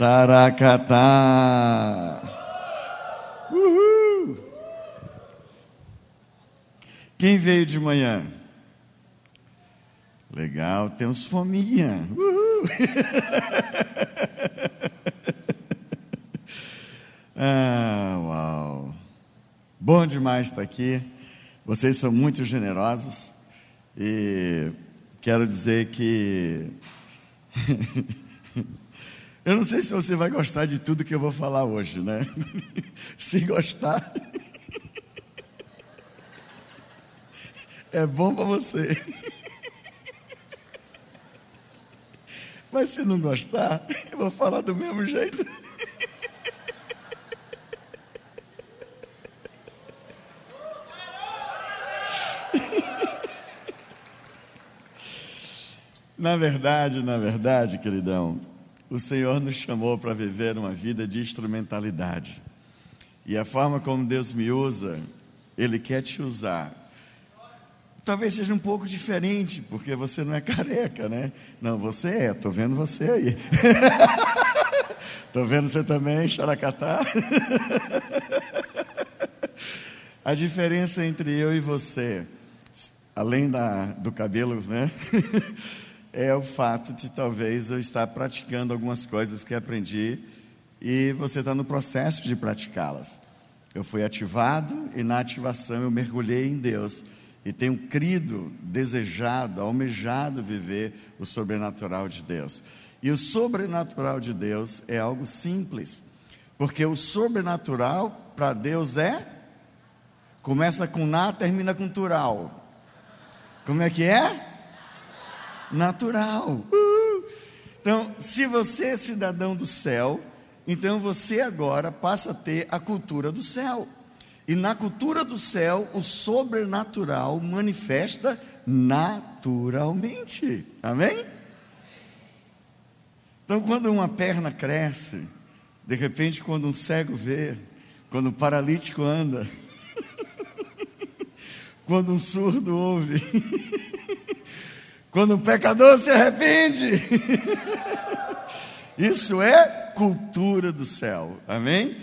Xaracatá. Uhul. Quem veio de manhã? Legal, temos fominha. Uhul. ah, uau. Bom demais estar aqui. Vocês são muito generosos e quero dizer que eu não sei se você vai gostar de tudo que eu vou falar hoje, né? Se gostar, é bom para você. Mas se não gostar, eu vou falar do mesmo jeito. Na verdade, na verdade, queridão, o Senhor nos chamou para viver uma vida de instrumentalidade. E a forma como Deus me usa, Ele quer te usar. Talvez seja um pouco diferente, porque você não é careca, né? Não, você é, estou vendo você aí. Estou vendo você também, xaracatá. A diferença entre eu e você, além da, do cabelo, né? é o fato de talvez eu estar praticando algumas coisas que aprendi e você está no processo de praticá-las. Eu fui ativado e na ativação eu mergulhei em Deus e tenho crido, desejado, almejado viver o sobrenatural de Deus. E o sobrenatural de Deus é algo simples, porque o sobrenatural para Deus é começa com na, termina com tural. Como é que é? Natural. Então, se você é cidadão do céu, então você agora passa a ter a cultura do céu. E na cultura do céu, o sobrenatural manifesta naturalmente. Amém? Então, quando uma perna cresce, de repente, quando um cego vê, quando um paralítico anda, quando um surdo ouve, Quando um pecador se arrepende. Isso é cultura do céu. Amém?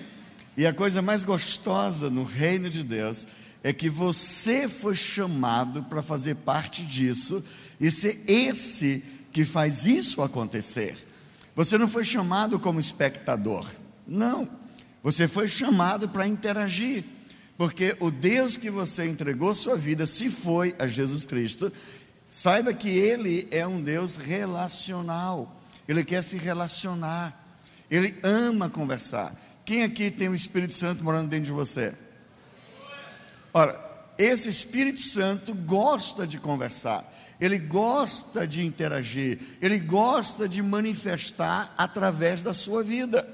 E a coisa mais gostosa no reino de Deus é que você foi chamado para fazer parte disso e ser esse que faz isso acontecer. Você não foi chamado como espectador. Não. Você foi chamado para interagir. Porque o Deus que você entregou sua vida se foi a Jesus Cristo Saiba que Ele é um Deus relacional. Ele quer se relacionar. Ele ama conversar. Quem aqui tem o Espírito Santo morando dentro de você? Ora, esse Espírito Santo gosta de conversar. Ele gosta de interagir. Ele gosta de manifestar através da sua vida.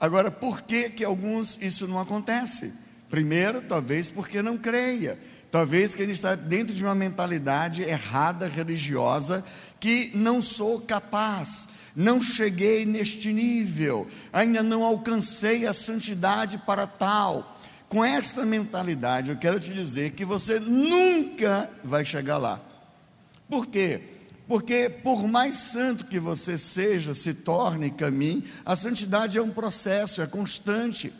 Agora, por que que alguns isso não acontece? Primeiro, talvez porque não creia. Talvez que ele está dentro de uma mentalidade errada, religiosa, que não sou capaz, não cheguei neste nível, ainda não alcancei a santidade para tal. Com esta mentalidade, eu quero te dizer que você nunca vai chegar lá. Por quê? Porque por mais santo que você seja, se torne, caminhe, a santidade é um processo, é constante.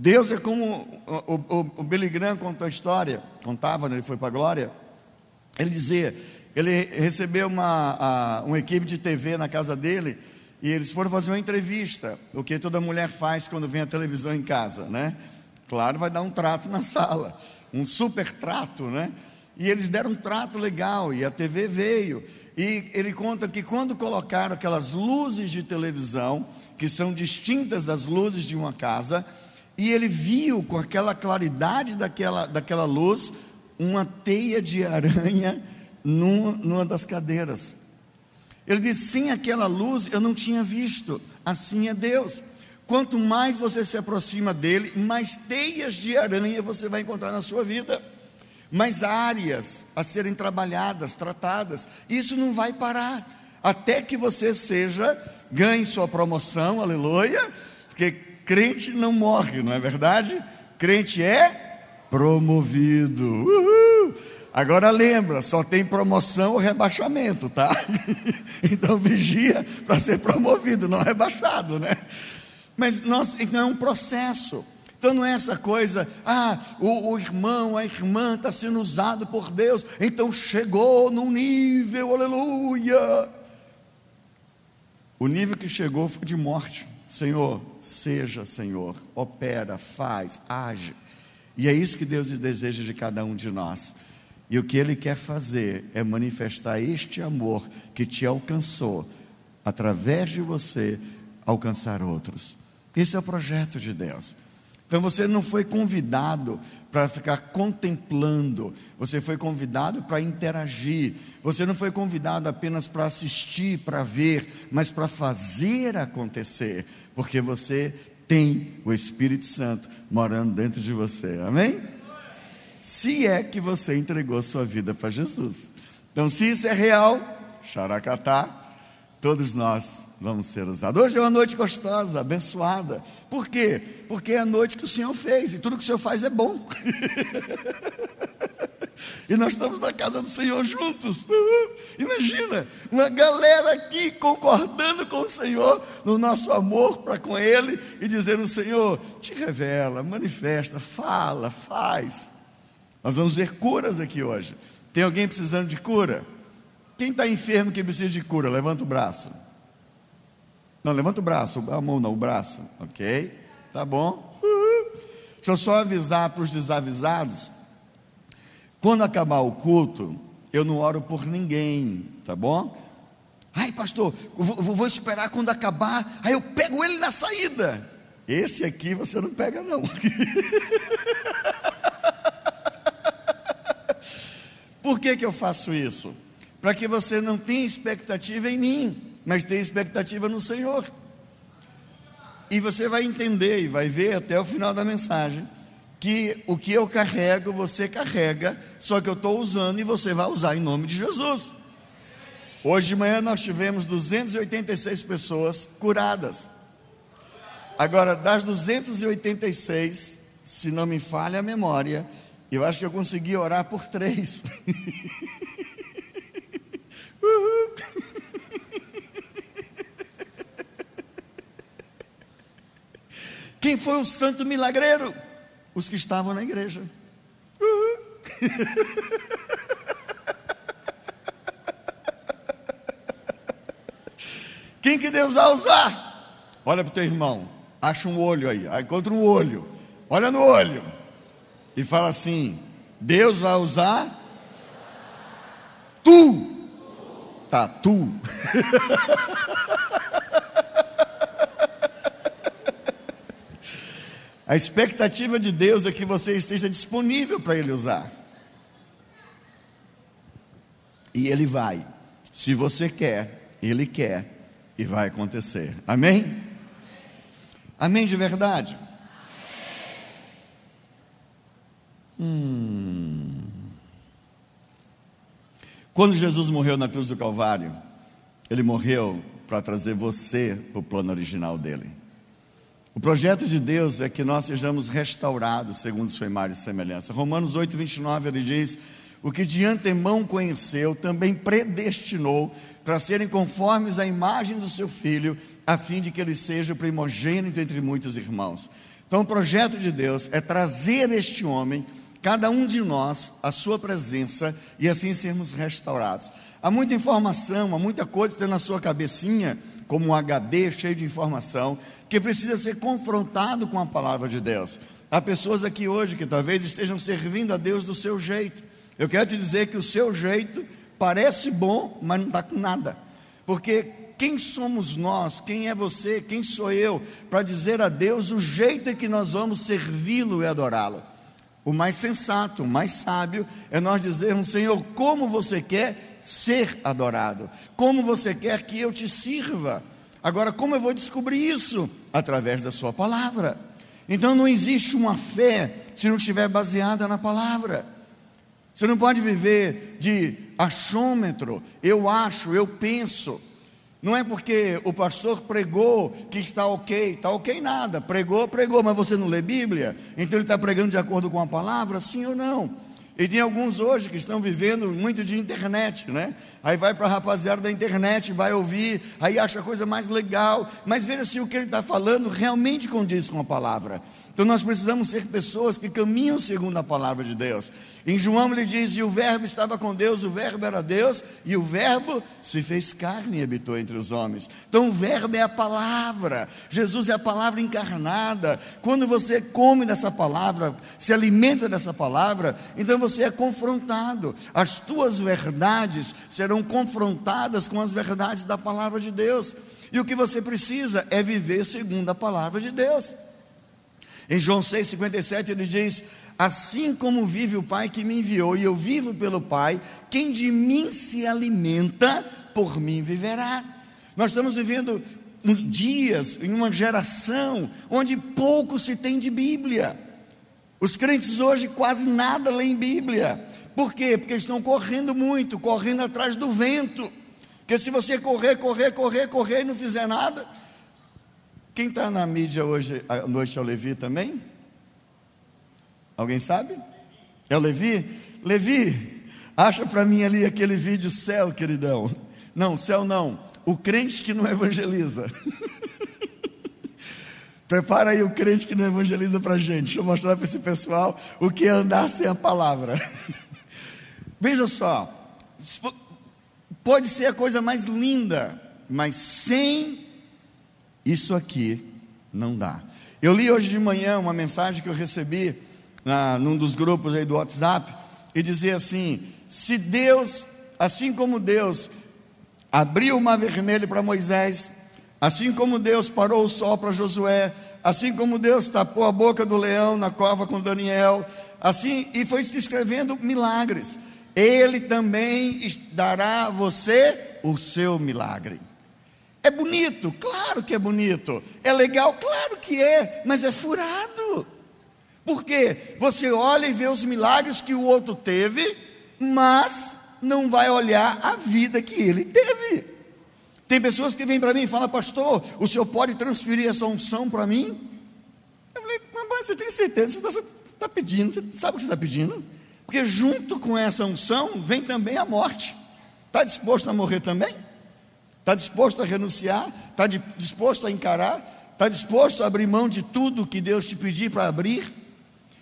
Deus é como o, o, o Billy Graham contou a história, contava, né, ele foi para a glória. Ele dizia, ele recebeu uma, a, uma equipe de TV na casa dele e eles foram fazer uma entrevista, o que toda mulher faz quando vem a televisão em casa, né? Claro, vai dar um trato na sala, um super trato, né? E eles deram um trato legal e a TV veio. E ele conta que quando colocaram aquelas luzes de televisão, que são distintas das luzes de uma casa, e ele viu com aquela claridade daquela, daquela luz uma teia de aranha numa, numa das cadeiras. Ele disse: sem aquela luz eu não tinha visto. Assim é Deus. Quanto mais você se aproxima dele, mais teias de aranha você vai encontrar na sua vida, mais áreas a serem trabalhadas, tratadas. Isso não vai parar até que você seja ganhe sua promoção, aleluia, porque Crente não morre, não é verdade? Crente é promovido. Uhul! Agora lembra, só tem promoção ou rebaixamento, tá? Então vigia para ser promovido, não rebaixado, né? Mas nós, então é um processo. Então não é essa coisa, ah, o, o irmão, a irmã está sendo usado por Deus, então chegou num nível, aleluia. O nível que chegou foi de morte. Senhor, seja, Senhor, opera, faz, age. E é isso que Deus deseja de cada um de nós. E o que Ele quer fazer é manifestar este amor que te alcançou, através de você, alcançar outros. Esse é o projeto de Deus. Então você não foi convidado para ficar contemplando, você foi convidado para interagir. Você não foi convidado apenas para assistir, para ver, mas para fazer acontecer, porque você tem o Espírito Santo morando dentro de você. Amém? Se é que você entregou sua vida para Jesus. Então, se isso é real, xaracatá, todos nós vamos ser usados. Hoje é uma noite gostosa, abençoada. Por quê? Porque é a noite que o Senhor fez e tudo que o Senhor faz é bom. e nós estamos na casa do Senhor juntos. Imagina, uma galera aqui concordando com o Senhor no nosso amor para com Ele e dizendo: Senhor, te revela, manifesta, fala, faz. Nós vamos ver curas aqui hoje. Tem alguém precisando de cura? Quem está enfermo que precisa de cura? Levanta o braço. Não, levanta o braço, a mão não, o braço. Ok? Tá bom. Uhum. Deixa eu só avisar para os desavisados. Quando acabar o culto, eu não oro por ninguém, tá bom? Ai, pastor, vou, vou esperar quando acabar, aí eu pego ele na saída. Esse aqui você não pega, não. Por que, que eu faço isso? Para que você não tenha expectativa em mim, mas tenha expectativa no Senhor. E você vai entender e vai ver até o final da mensagem que o que eu carrego, você carrega, só que eu estou usando e você vai usar em nome de Jesus. Hoje de manhã nós tivemos 286 pessoas curadas. Agora, das 286, se não me falha a memória, eu acho que eu consegui orar por três. Quem foi o santo milagreiro? Os que estavam na igreja. Quem que Deus vai usar? Olha para o teu irmão, acha um olho aí, encontra um olho, olha no olho e fala assim: Deus vai usar tu tatu. A expectativa de Deus é que você esteja disponível para Ele usar. E Ele vai. Se você quer, Ele quer e vai acontecer. Amém? Amém de verdade? Hum. Quando Jesus morreu na cruz do Calvário, ele morreu para trazer você para o plano original dele. O projeto de Deus é que nós sejamos restaurados segundo sua imagem e semelhança. Romanos 8, 29, ele diz: O que de antemão conheceu, também predestinou para serem conformes à imagem do seu filho, a fim de que ele seja o primogênito entre muitos irmãos. Então, o projeto de Deus é trazer este homem cada um de nós a sua presença e assim sermos restaurados. Há muita informação, há muita coisa que tem na sua cabecinha, como um HD cheio de informação, que precisa ser confrontado com a palavra de Deus. Há pessoas aqui hoje que talvez estejam servindo a Deus do seu jeito. Eu quero te dizer que o seu jeito parece bom, mas não está com nada. Porque quem somos nós, quem é você, quem sou eu, para dizer a Deus o jeito em que nós vamos servi-lo e adorá-lo? O mais sensato, o mais sábio é nós dizermos: Senhor, como você quer ser adorado? Como você quer que eu te sirva? Agora, como eu vou descobrir isso? Através da Sua palavra. Então, não existe uma fé se não estiver baseada na palavra. Você não pode viver de achômetro, eu acho, eu penso. Não é porque o pastor pregou que está ok, está ok nada, pregou, pregou, mas você não lê Bíblia, então ele está pregando de acordo com a palavra, sim ou não? E tem alguns hoje que estão vivendo muito de internet, né? Aí vai para a rapaziada da internet, vai ouvir, aí acha a coisa mais legal, mas veja se o que ele está falando realmente condiz com a palavra. Então nós precisamos ser pessoas que caminham segundo a palavra de Deus. Em João ele diz: E o Verbo estava com Deus, o Verbo era Deus, e o Verbo se fez carne e habitou entre os homens. Então o Verbo é a palavra, Jesus é a palavra encarnada. Quando você come dessa palavra, se alimenta dessa palavra, então você é confrontado. As tuas verdades serão confrontadas com as verdades da palavra de Deus. E o que você precisa é viver segundo a palavra de Deus. Em João 6,57 ele diz: Assim como vive o Pai que me enviou, e eu vivo pelo Pai, quem de mim se alimenta, por mim viverá. Nós estamos vivendo dias, em uma geração, onde pouco se tem de Bíblia. Os crentes hoje quase nada leem Bíblia. Por quê? Porque estão correndo muito, correndo atrás do vento. Porque se você correr, correr, correr, correr e não fizer nada, quem está na mídia hoje à noite é o Levi também? Alguém sabe? É o Levi? Levi, acha para mim ali aquele vídeo céu, queridão. Não, céu não. O crente que não evangeliza. Prepara aí o crente que não evangeliza para a gente. Deixa eu mostrar para esse pessoal o que é andar sem a palavra. Veja só, pode ser a coisa mais linda, mas sem isso aqui não dá. Eu li hoje de manhã uma mensagem que eu recebi na, num dos grupos aí do WhatsApp e dizia assim: se Deus, assim como Deus abriu o mar vermelho para Moisés, assim como Deus parou o sol para Josué, assim como Deus tapou a boca do leão na cova com Daniel, assim e foi escrevendo milagres. Ele também dará a você o seu milagre. É bonito? Claro que é bonito. É legal? Claro que é, mas é furado. Porque você olha e vê os milagres que o outro teve, mas não vai olhar a vida que ele teve. Tem pessoas que vêm para mim e falam, pastor, o senhor pode transferir essa unção para mim? Eu falei, mas você tem certeza? Você está tá pedindo, você sabe o que você está pedindo? Porque junto com essa unção vem também a morte. Está disposto a morrer também? Está disposto a renunciar? Está disposto a encarar? Está disposto a abrir mão de tudo que Deus te pedir para abrir?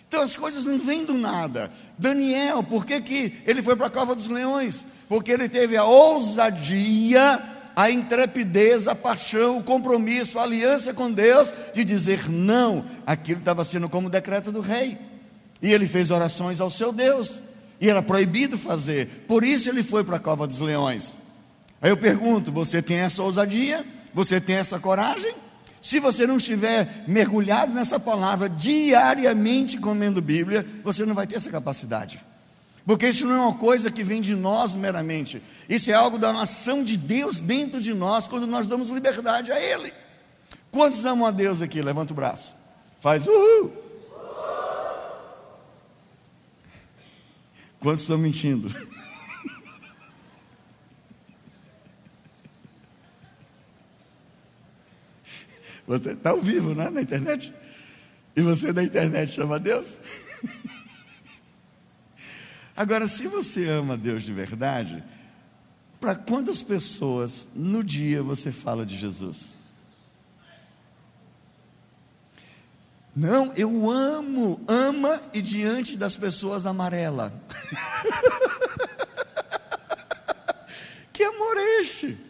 Então as coisas não vêm do nada. Daniel, por que, que ele foi para a cova dos leões? Porque ele teve a ousadia, a intrepidez, a paixão, o compromisso, a aliança com Deus de dizer não. Aquilo estava sendo como decreto do rei. E ele fez orações ao seu Deus. E era proibido fazer. Por isso ele foi para a cova dos leões. Aí eu pergunto: você tem essa ousadia? Você tem essa coragem? Se você não estiver mergulhado nessa palavra diariamente comendo Bíblia, você não vai ter essa capacidade. Porque isso não é uma coisa que vem de nós meramente. Isso é algo da ação de Deus dentro de nós quando nós damos liberdade a Ele. Quantos amam a Deus aqui? Levanta o braço. Faz uhul. Quantos estão mentindo? Você está ao vivo, né, na internet? E você da internet chama Deus? Agora, se você ama Deus de verdade, para quantas pessoas no dia você fala de Jesus? Não, eu amo, ama e diante das pessoas amarela. que amor é este?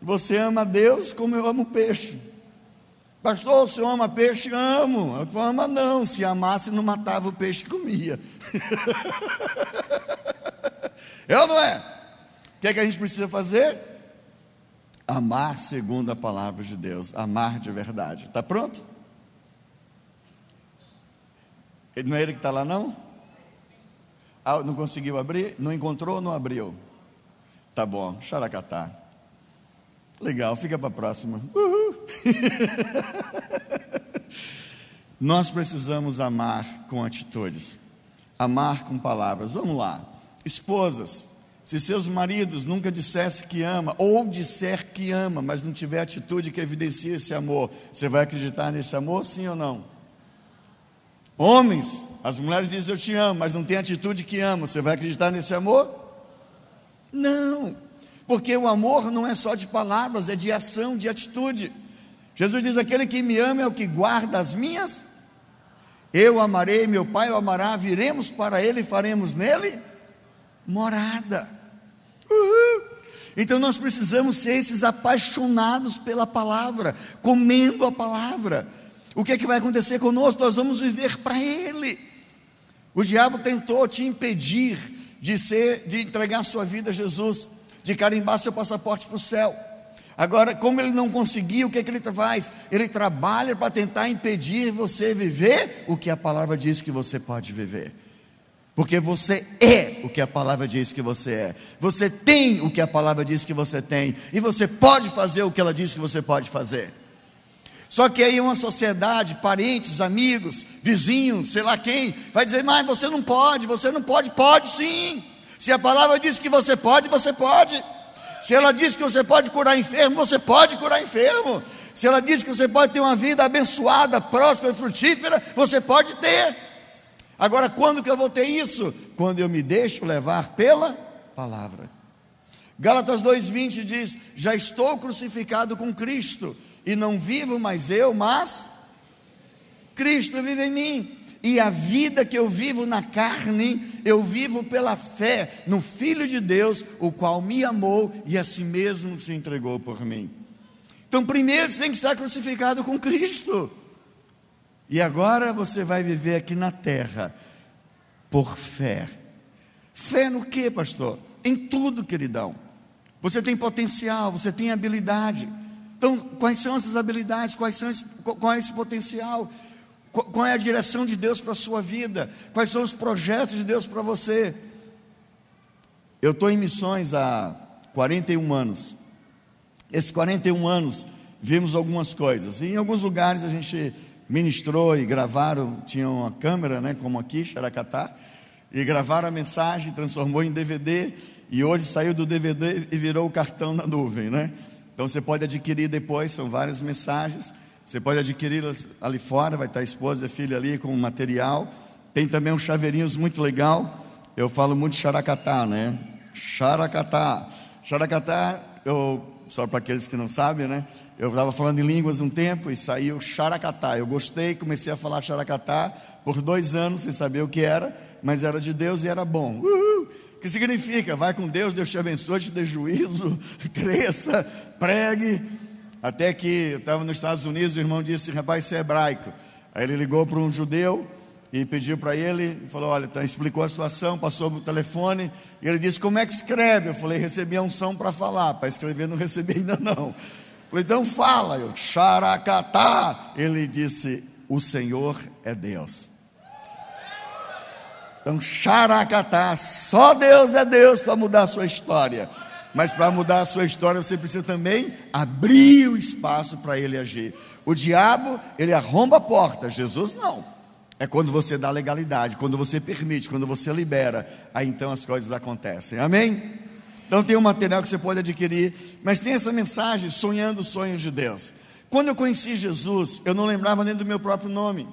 Você ama Deus como eu amo peixe. Pastor, senhor ama peixe? Amo. Eu falo, ama não. Se amasse, não matava o peixe que comia. é ou não é? O que é que a gente precisa fazer? Amar segundo a palavra de Deus. Amar de verdade. Está pronto? Não é ele que está lá, não? Ah, não conseguiu abrir? Não encontrou não abriu? Tá bom, xaracatá. Legal, fica para a próxima. Uhul. Nós precisamos amar com atitudes, amar com palavras. Vamos lá, esposas. Se seus maridos nunca dissessem que ama, ou disser que ama, mas não tiver atitude que evidencie esse amor, você vai acreditar nesse amor, sim ou não? Homens, as mulheres dizem eu te amo, mas não tem atitude que amo. Você vai acreditar nesse amor? Não, porque o amor não é só de palavras, é de ação, de atitude. Jesus diz: aquele que me ama é o que guarda as minhas. Eu amarei, meu Pai o amará, viremos para ele e faremos nele morada. Uhul. Então nós precisamos ser esses apaixonados pela palavra, comendo a palavra. O que é que vai acontecer conosco? Nós vamos viver para Ele. O diabo tentou te impedir de ser, de entregar sua vida a Jesus, de carimbar seu passaporte para o céu. Agora, como ele não conseguiu, o que, é que ele faz? Ele trabalha para tentar impedir você viver o que a palavra diz que você pode viver. Porque você é o que a palavra diz que você é. Você tem o que a palavra diz que você tem. E você pode fazer o que ela diz que você pode fazer. Só que aí uma sociedade, parentes, amigos, vizinhos, sei lá quem, vai dizer: Mas você não pode, você não pode. Pode sim. Se a palavra diz que você pode, você pode. Se ela diz que você pode curar enfermo, você pode curar enfermo. Se ela diz que você pode ter uma vida abençoada, próspera, frutífera, você pode ter. Agora, quando que eu vou ter isso? Quando eu me deixo levar pela palavra. Gálatas 2:20 diz: Já estou crucificado com Cristo, e não vivo mais eu, mas Cristo vive em mim. E a vida que eu vivo na carne, eu vivo pela fé no Filho de Deus, o qual me amou e a si mesmo se entregou por mim. Então, primeiro você tem que estar crucificado com Cristo. E agora você vai viver aqui na terra por fé. Fé no que, pastor? Em tudo, queridão. Você tem potencial, você tem habilidade. Então, quais são essas habilidades? Quais são esse, qual é esse potencial? Qual é a direção de Deus para a sua vida? Quais são os projetos de Deus para você? Eu estou em missões há 41 anos. Esses 41 anos vimos algumas coisas. E em alguns lugares a gente ministrou e gravaram, tinha uma câmera, né, como aqui, Xaracatá, e gravaram a mensagem, transformou em DVD, e hoje saiu do DVD e virou o cartão na nuvem, né? Então você pode adquirir depois, são várias mensagens, você pode adquiri-las ali fora, vai estar a esposa e a filha ali com material. Tem também uns chaveirinhos muito legal. Eu falo muito Xaracatá, né? Xaracatá. Xaracatá, eu, só para aqueles que não sabem, né? Eu estava falando em línguas um tempo e saiu Xaracatá. Eu gostei, comecei a falar Xaracatá por dois anos sem saber o que era, mas era de Deus e era bom. Uhul! que significa? Vai com Deus, Deus te abençoe, te dê juízo, cresça, pregue. Até que eu estava nos Estados Unidos, o irmão disse: rapaz, isso é hebraico. Aí ele ligou para um judeu e pediu para ele, falou: olha, tá, explicou a situação, passou o telefone, e ele disse: como é que escreve? Eu falei: recebi a unção para falar, para escrever não recebi ainda não. Falei, então fala, eu, xaracatá. Ele disse, o Senhor é Deus. Então, xaracatá, só Deus é Deus para mudar a sua história. Mas para mudar a sua história, você precisa também abrir o espaço para ele agir. O diabo, ele arromba a porta, Jesus não. É quando você dá legalidade, quando você permite, quando você libera, aí então as coisas acontecem. Amém? Então tem um material que você pode adquirir, mas tem essa mensagem, sonhando os sonhos de Deus. Quando eu conheci Jesus, eu não lembrava nem do meu próprio nome.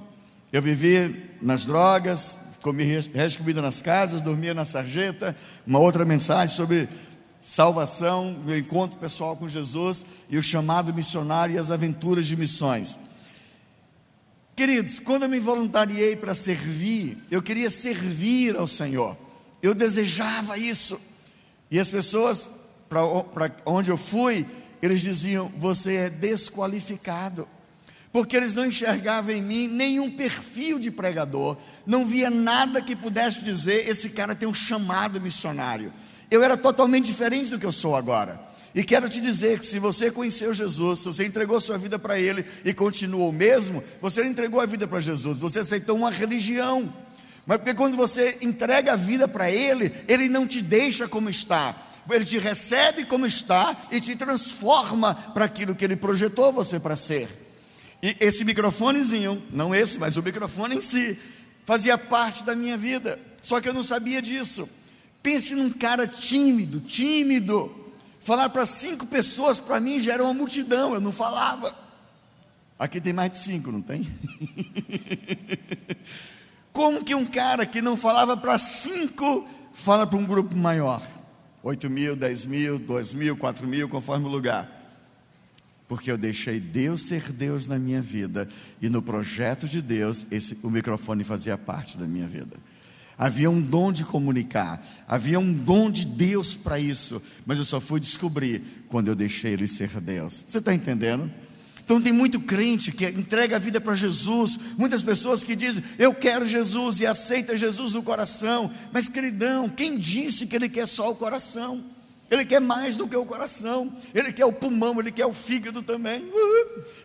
Eu vivia nas drogas, comi resto comida nas casas, dormia na sarjeta. Uma outra mensagem sobre salvação, meu encontro pessoal com Jesus e o chamado missionário e as aventuras de missões. Queridos, quando eu me voluntariei para servir, eu queria servir ao Senhor. Eu desejava isso. E as pessoas, para onde eu fui, eles diziam: Você é desqualificado. Porque eles não enxergavam em mim nenhum perfil de pregador, não via nada que pudesse dizer: esse cara tem um chamado missionário. Eu era totalmente diferente do que eu sou agora. E quero te dizer que se você conheceu Jesus, se você entregou sua vida para Ele e continuou mesmo, você entregou a vida para Jesus, você aceitou uma religião. Mas porque quando você entrega a vida para Ele, Ele não te deixa como está. Ele te recebe como está e te transforma para aquilo que Ele projetou você para ser. E esse microfonezinho, não esse, mas o microfone em si, fazia parte da minha vida. Só que eu não sabia disso. Pense num cara tímido, tímido. Falar para cinco pessoas, para mim, já era uma multidão, eu não falava. Aqui tem mais de cinco, não tem? Como que um cara que não falava para cinco fala para um grupo maior? 8 mil, 10 mil, 2 mil, 4 mil, conforme o lugar. Porque eu deixei Deus ser Deus na minha vida e no projeto de Deus esse, o microfone fazia parte da minha vida. Havia um dom de comunicar, havia um dom de Deus para isso, mas eu só fui descobrir quando eu deixei Ele ser Deus. Você está entendendo? Então tem muito crente que entrega a vida para Jesus, muitas pessoas que dizem, eu quero Jesus e aceita Jesus no coração, mas queridão, quem disse que ele quer só o coração? Ele quer mais do que o coração, ele quer o pulmão, ele quer o fígado também,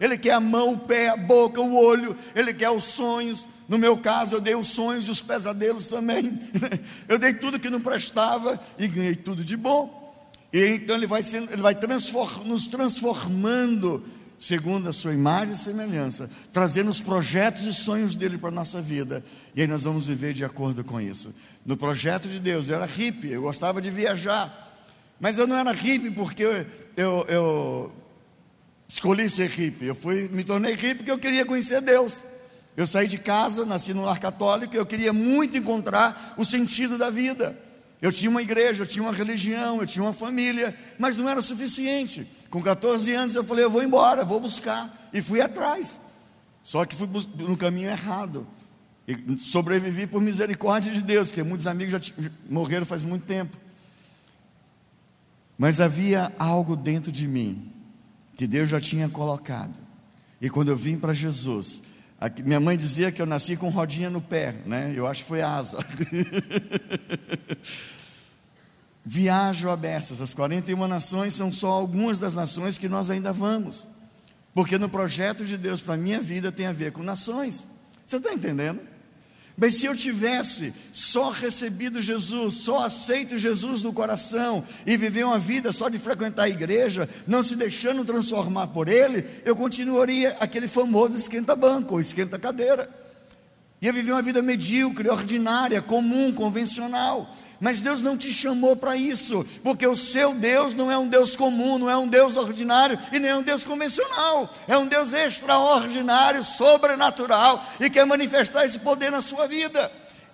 ele quer a mão, o pé, a boca, o olho, ele quer os sonhos. No meu caso, eu dei os sonhos e os pesadelos também. Eu dei tudo que não prestava e ganhei tudo de bom. E então ele vai, sendo, ele vai transform, nos transformando segundo a sua imagem e semelhança, trazendo os projetos e sonhos dele para a nossa vida. E aí nós vamos viver de acordo com isso. No projeto de Deus, eu era hippie, eu gostava de viajar. Mas eu não era hippie porque eu, eu, eu escolhi ser hippie. Eu fui, me tornei hippie porque eu queria conhecer Deus. Eu saí de casa, nasci no lar católico, eu queria muito encontrar o sentido da vida. Eu tinha uma igreja, eu tinha uma religião, eu tinha uma família, mas não era suficiente. Com 14 anos eu falei, eu vou embora, vou buscar. E fui atrás. Só que fui no caminho errado. E sobrevivi por misericórdia de Deus, porque muitos amigos já morreram faz muito tempo. Mas havia algo dentro de mim que Deus já tinha colocado. E quando eu vim para Jesus, minha mãe dizia que eu nasci com rodinha no pé, né? Eu acho que foi asa. Viajo a beças, as 41 nações são só algumas das nações que nós ainda vamos. Porque no projeto de Deus para a minha vida tem a ver com nações. Você está entendendo? Mas se eu tivesse só recebido Jesus, só aceito Jesus no coração e viver uma vida só de frequentar a igreja, não se deixando transformar por Ele, eu continuaria aquele famoso esquenta-banco ou esquenta-cadeira. Ia viver uma vida medíocre, ordinária, comum, convencional. Mas Deus não te chamou para isso, porque o seu Deus não é um Deus comum, não é um Deus ordinário e nem é um Deus convencional. É um Deus extraordinário, sobrenatural e quer manifestar esse poder na sua vida,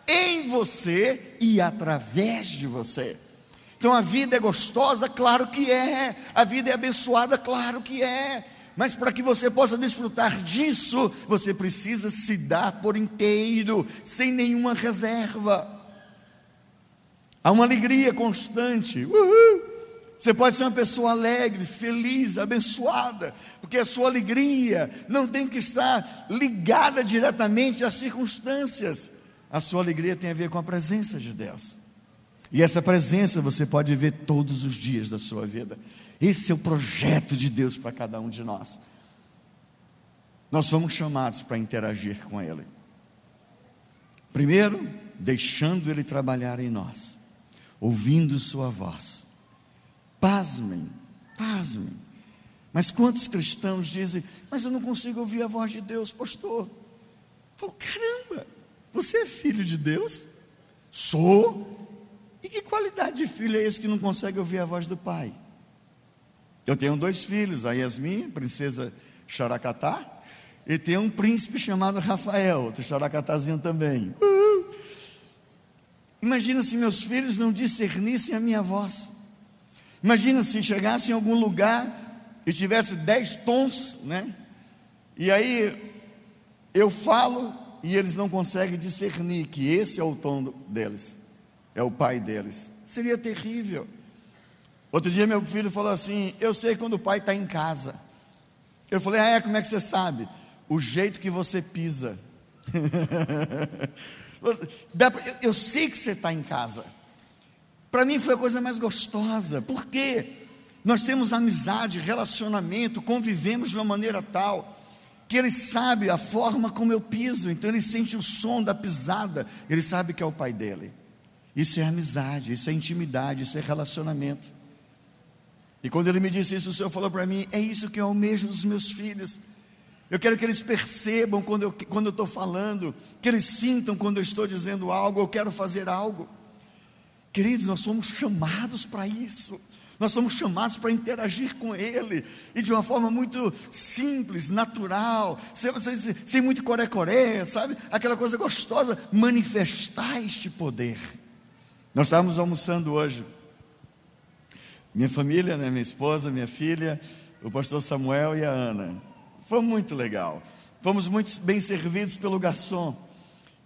em você e através de você. Então a vida é gostosa, claro que é. A vida é abençoada, claro que é. Mas para que você possa desfrutar disso, você precisa se dar por inteiro, sem nenhuma reserva. Há uma alegria constante. Uhul. Você pode ser uma pessoa alegre, feliz, abençoada, porque a sua alegria não tem que estar ligada diretamente às circunstâncias. A sua alegria tem a ver com a presença de Deus. E essa presença você pode ver todos os dias da sua vida. Esse é o projeto de Deus para cada um de nós. Nós somos chamados para interagir com Ele. Primeiro, deixando Ele trabalhar em nós ouvindo Sua voz. Pasmem, pasmem. Mas quantos cristãos dizem, mas eu não consigo ouvir a voz de Deus, pastor? Falo, caramba, você é filho de Deus? Sou. E que qualidade de filho é esse que não consegue ouvir a voz do pai? Eu tenho dois filhos, a Yasmin, princesa Xaracatá, e tenho um príncipe chamado Rafael, outro Xaracatazinho também. Uhul. Imagina se meus filhos não discernissem a minha voz. Imagina se chegasse em algum lugar e tivesse dez tons, né? E aí eu falo e eles não conseguem discernir que esse é o tom deles, é o pai deles. Seria terrível. Outro dia meu filho falou assim: Eu sei quando o pai está em casa. Eu falei: Ah, é, como é que você sabe? O jeito que você pisa. Eu sei que você está em casa. Para mim foi a coisa mais gostosa. Por quê? Nós temos amizade, relacionamento, convivemos de uma maneira tal que ele sabe a forma como eu piso, então ele sente o som da pisada, ele sabe que é o pai dele. Isso é amizade, isso é intimidade, isso é relacionamento. E quando ele me disse isso, o Senhor falou para mim: é isso que eu almejo dos meus filhos. Eu quero que eles percebam quando eu quando eu estou falando, que eles sintam quando eu estou dizendo algo, eu quero fazer algo. Queridos, nós somos chamados para isso. Nós somos chamados para interagir com Ele e de uma forma muito simples, natural, sem, sem, sem muito coré-coré, sabe? Aquela coisa gostosa, manifestar este poder. Nós estávamos almoçando hoje. Minha família, né, minha esposa, minha filha, o pastor Samuel e a Ana. Foi muito legal. Fomos muito bem servidos pelo garçom.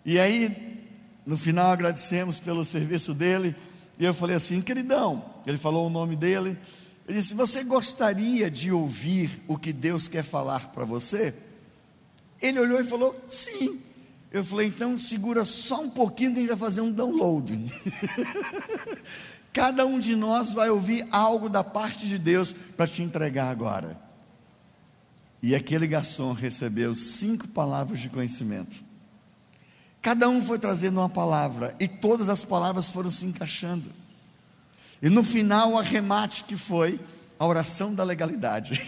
E aí, no final, agradecemos pelo serviço dele. E eu falei assim, queridão, ele falou o nome dele. Ele disse: Você gostaria de ouvir o que Deus quer falar para você? Ele olhou e falou: Sim. Eu falei: Então segura só um pouquinho que a gente vai fazer um download. Cada um de nós vai ouvir algo da parte de Deus para te entregar agora. E aquele garçom recebeu cinco palavras de conhecimento. Cada um foi trazendo uma palavra e todas as palavras foram se encaixando. E no final, o arremate que foi a oração da legalidade.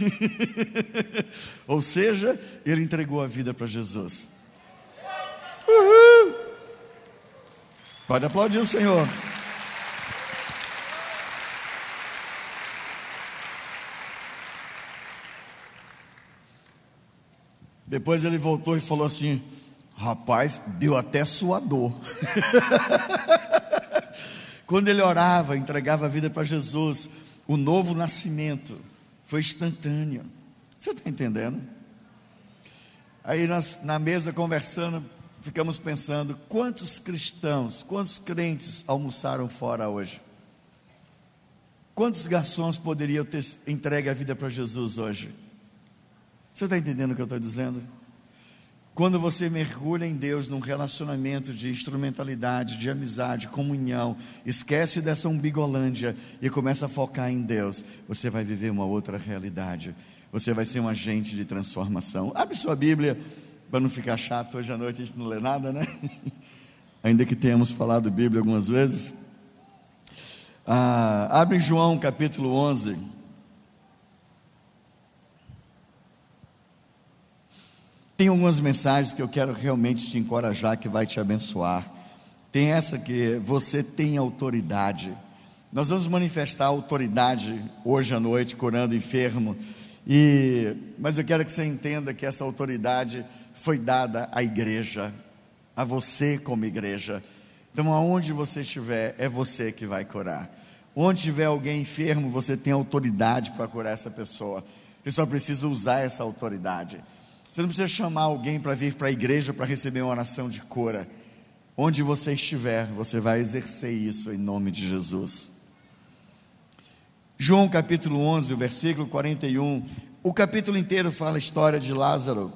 Ou seja, ele entregou a vida para Jesus. Uhul. Pode aplaudir o Senhor. Depois ele voltou e falou assim: Rapaz, deu até suador. Quando ele orava, entregava a vida para Jesus, o novo nascimento foi instantâneo. Você está entendendo? Aí nós, na mesa conversando, ficamos pensando: quantos cristãos, quantos crentes almoçaram fora hoje? Quantos garçons poderiam ter entregue a vida para Jesus hoje? Você está entendendo o que eu estou dizendo? Quando você mergulha em Deus num relacionamento de instrumentalidade, de amizade, comunhão, esquece dessa umbigolândia e começa a focar em Deus, você vai viver uma outra realidade. Você vai ser um agente de transformação. Abre sua Bíblia, para não ficar chato hoje à noite, a gente não lê nada, né? Ainda que tenhamos falado Bíblia algumas vezes. Ah, abre João capítulo 11. Tem algumas mensagens que eu quero realmente te encorajar, que vai te abençoar. Tem essa que você tem autoridade. Nós vamos manifestar autoridade hoje à noite, curando enfermo. E, mas eu quero que você entenda que essa autoridade foi dada à igreja, a você como igreja. Então, aonde você estiver, é você que vai curar. Onde tiver alguém enfermo, você tem autoridade para curar essa pessoa. Você só precisa usar essa autoridade. Você não precisa chamar alguém para vir para a igreja para receber uma oração de cura. Onde você estiver, você vai exercer isso em nome de Jesus. João capítulo 11, o versículo 41. O capítulo inteiro fala a história de Lázaro,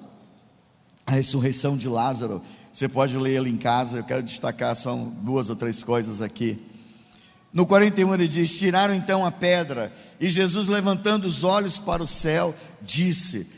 a ressurreição de Lázaro. Você pode ler ele em casa, eu quero destacar só duas ou três coisas aqui. No 41 ele diz: Tiraram então a pedra, e Jesus, levantando os olhos para o céu, disse: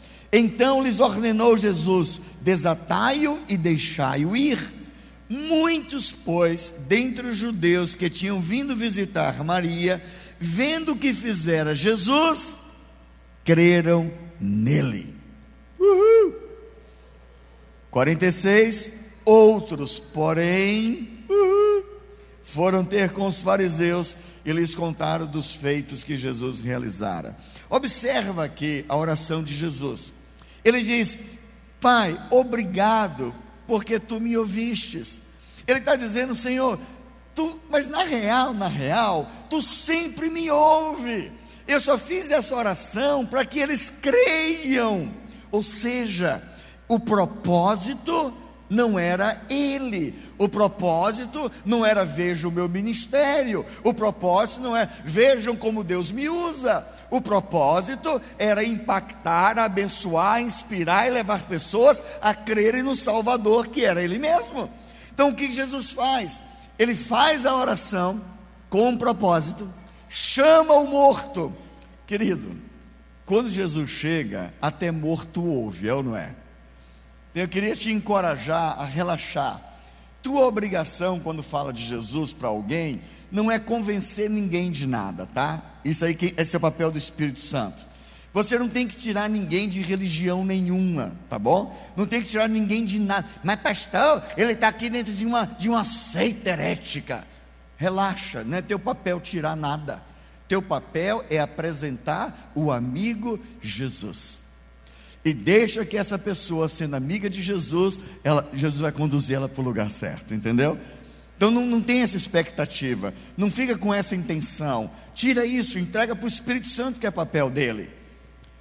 Então lhes ordenou Jesus: desatai-o e deixai-o ir. Muitos, pois, dentre os judeus que tinham vindo visitar Maria, vendo o que fizera Jesus, creram nele. Uhul. 46. Outros, porém, uhul, foram ter com os fariseus e lhes contaram dos feitos que Jesus realizara. Observa aqui a oração de Jesus. Ele diz: Pai, obrigado, porque tu me ouvistes. Ele está dizendo, Senhor, tu, mas na real, na real, tu sempre me ouve. Eu só fiz essa oração para que eles creiam. Ou seja, o propósito não era ele. O propósito não era vejam o meu ministério. O propósito não é vejam como Deus me usa. O propósito era impactar, abençoar, inspirar e levar pessoas a crerem no Salvador, que era Ele mesmo. Então o que Jesus faz? Ele faz a oração com um propósito, chama o morto. Querido, quando Jesus chega, até morto ouve, é ou não é? Eu queria te encorajar a relaxar. Tua obrigação quando fala de Jesus para alguém não é convencer ninguém de nada, tá? Isso aí esse é o papel do Espírito Santo. Você não tem que tirar ninguém de religião nenhuma, tá bom? Não tem que tirar ninguém de nada. Mas pastor, ele está aqui dentro de uma de uma seita herética. Relaxa, não é teu papel tirar nada. Teu papel é apresentar o amigo Jesus. E deixa que essa pessoa, sendo amiga de Jesus, ela, Jesus vai conduzir ela para o lugar certo, entendeu? Então não, não tem essa expectativa, não fica com essa intenção. Tira isso, entrega para o Espírito Santo, que é papel dele.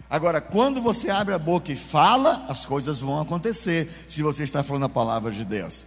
Agora, quando você abre a boca e fala, as coisas vão acontecer, se você está falando a palavra de Deus.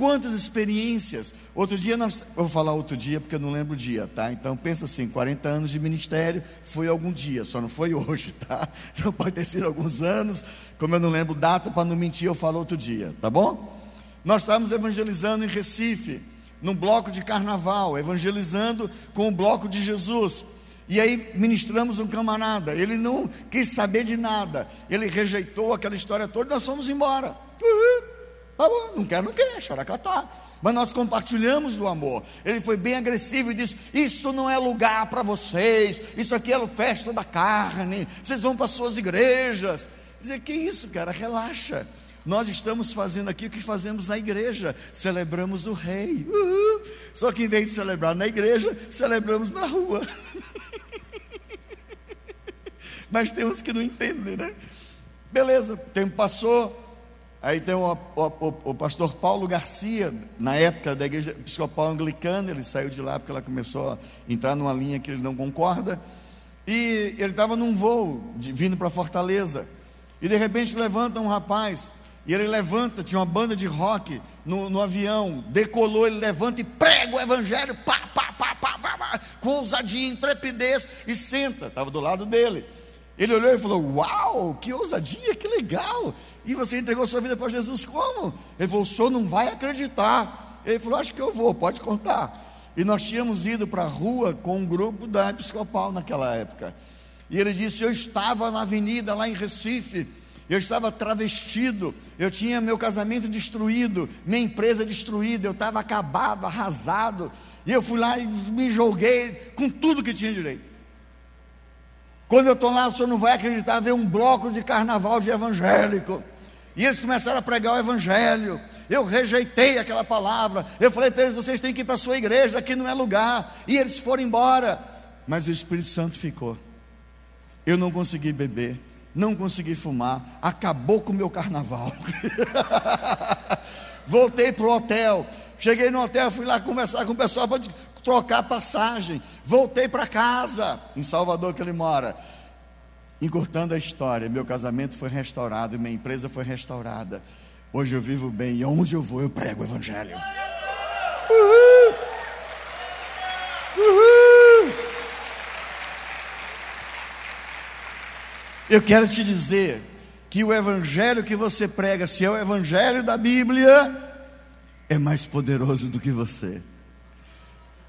Quantas experiências. Outro dia, nós, eu vou falar outro dia porque eu não lembro o dia, tá? Então pensa assim: 40 anos de ministério foi algum dia, só não foi hoje, tá? Então pode ter sido alguns anos, como eu não lembro data, para não mentir, eu falo outro dia, tá bom? Nós estávamos evangelizando em Recife, num bloco de carnaval, evangelizando com o bloco de Jesus. E aí ministramos um camarada, ele não quis saber de nada, ele rejeitou aquela história toda, nós fomos embora. Uhum. Tá bom, não quer, não quer, xaracatá. Mas nós compartilhamos do amor. Ele foi bem agressivo e disse: Isso não é lugar para vocês, isso aqui é festa da carne, vocês vão para suas igrejas. Dizer, que isso, cara, relaxa. Nós estamos fazendo aqui o que fazemos na igreja, celebramos o rei. Uhul. Só que em vez de celebrar na igreja, celebramos na rua. Mas temos que não entender, né? Beleza, o tempo passou, Aí tem o, o, o, pastor Paulo Garcia, na época da igreja episcopal anglicana, ele saiu de lá porque ela começou a entrar numa linha que ele não concorda. E ele estava num voo, de, vindo para Fortaleza. E de repente levanta um rapaz, e ele levanta, tinha uma banda de rock no, no avião, decolou, ele levanta e prega o evangelho, pá, pá, pá, pá, pá, pá com ousadia, intrepidez, e senta, estava do lado dele. Ele olhou e falou: Uau, que ousadia, que legal. E você entregou sua vida para Jesus como? Ele falou: O senhor não vai acreditar. Ele falou: Acho que eu vou, pode contar. E nós tínhamos ido para a rua com um grupo da Episcopal naquela época. E ele disse: Eu estava na avenida lá em Recife. Eu estava travestido, eu tinha meu casamento destruído, minha empresa destruída, eu estava acabado, arrasado, e eu fui lá e me joguei com tudo que tinha direito. Quando eu estou lá, o senhor não vai acreditar, ver um bloco de carnaval de evangélico. E eles começaram a pregar o evangelho. Eu rejeitei aquela palavra. Eu falei para eles: vocês têm que ir para a sua igreja, aqui não é lugar. E eles foram embora. Mas o Espírito Santo ficou. Eu não consegui beber, não consegui fumar, acabou com o meu carnaval. Voltei para o hotel. Cheguei no hotel, fui lá conversar com o pessoal trocar passagem. Voltei para casa, em Salvador que ele mora. Encurtando a história, meu casamento foi restaurado, minha empresa foi restaurada. Hoje eu vivo bem e onde eu vou eu prego o Evangelho. Uhul! Uhul! Eu quero te dizer que o Evangelho que você prega, se é o Evangelho da Bíblia, é mais poderoso do que você.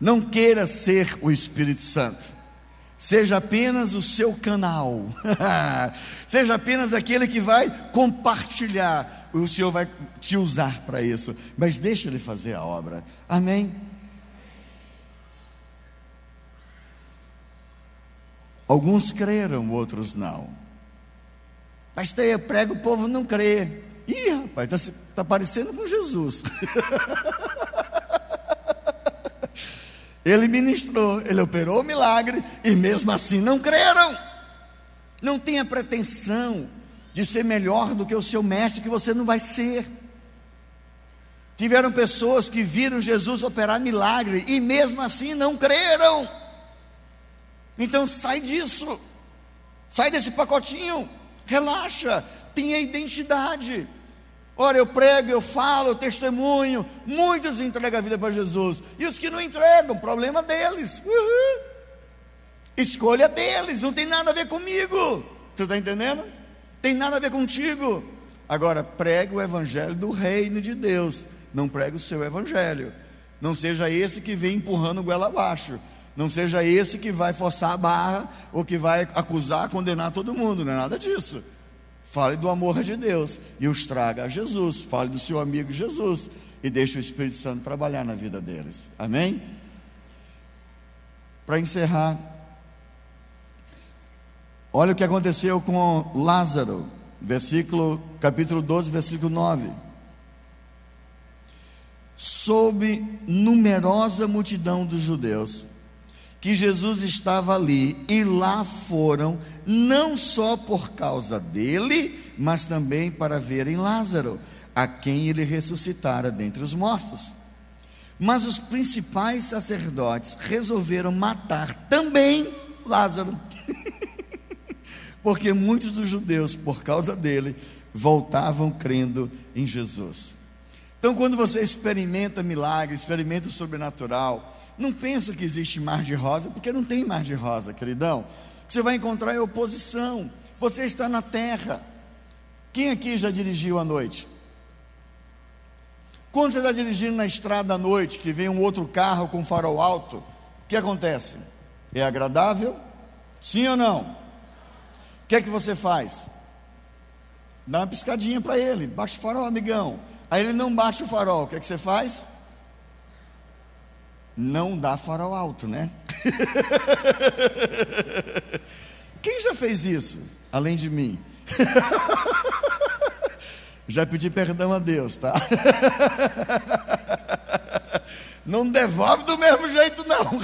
Não queira ser o Espírito Santo. Seja apenas o seu canal. Seja apenas aquele que vai compartilhar. O Senhor vai te usar para isso. Mas deixa Ele fazer a obra. Amém? Alguns creram, outros não. Pastor, eu prego, o povo não crê. Ih, rapaz, está tá parecendo com Jesus. Ele ministrou, ele operou o milagre e mesmo assim não creram. Não tenha pretensão de ser melhor do que o seu mestre, que você não vai ser. Tiveram pessoas que viram Jesus operar milagre e mesmo assim não creram. Então sai disso, sai desse pacotinho, relaxa, tenha identidade. Ora, eu prego, eu falo, eu testemunho. Muitos entregam a vida para Jesus. E os que não entregam, problema deles. Uhum. Escolha deles, não tem nada a ver comigo. Você está entendendo? Tem nada a ver contigo. Agora, prega o evangelho do reino de Deus. Não prega o seu evangelho. Não seja esse que vem empurrando o goela abaixo. Não seja esse que vai forçar a barra ou que vai acusar, condenar todo mundo, não é nada disso. Fale do amor de Deus e os traga a Jesus. Fale do seu amigo Jesus e deixe o Espírito Santo trabalhar na vida deles. Amém? Para encerrar, olha o que aconteceu com Lázaro, versículo, capítulo 12, versículo 9 soube numerosa multidão dos judeus que Jesus estava ali e lá foram, não só por causa dele, mas também para verem Lázaro, a quem ele ressuscitara dentre os mortos. Mas os principais sacerdotes resolveram matar também Lázaro, porque muitos dos judeus, por causa dele, voltavam crendo em Jesus. Então, quando você experimenta milagre, experimenta o sobrenatural, não pensa que existe mar de rosa, porque não tem mar de rosa, queridão. Você vai encontrar oposição. Você está na terra. Quem aqui já dirigiu à noite? Quando você está dirigindo na estrada à noite, que vem um outro carro com farol alto, o que acontece? É agradável? Sim ou não? O que é que você faz? Dá uma piscadinha para ele, baixa o farol, amigão. Aí ele não baixa o farol, o que, é que você faz? Não dá farol alto, né? Quem já fez isso, além de mim? já pedi perdão a Deus, tá? Não devolve do mesmo jeito, não.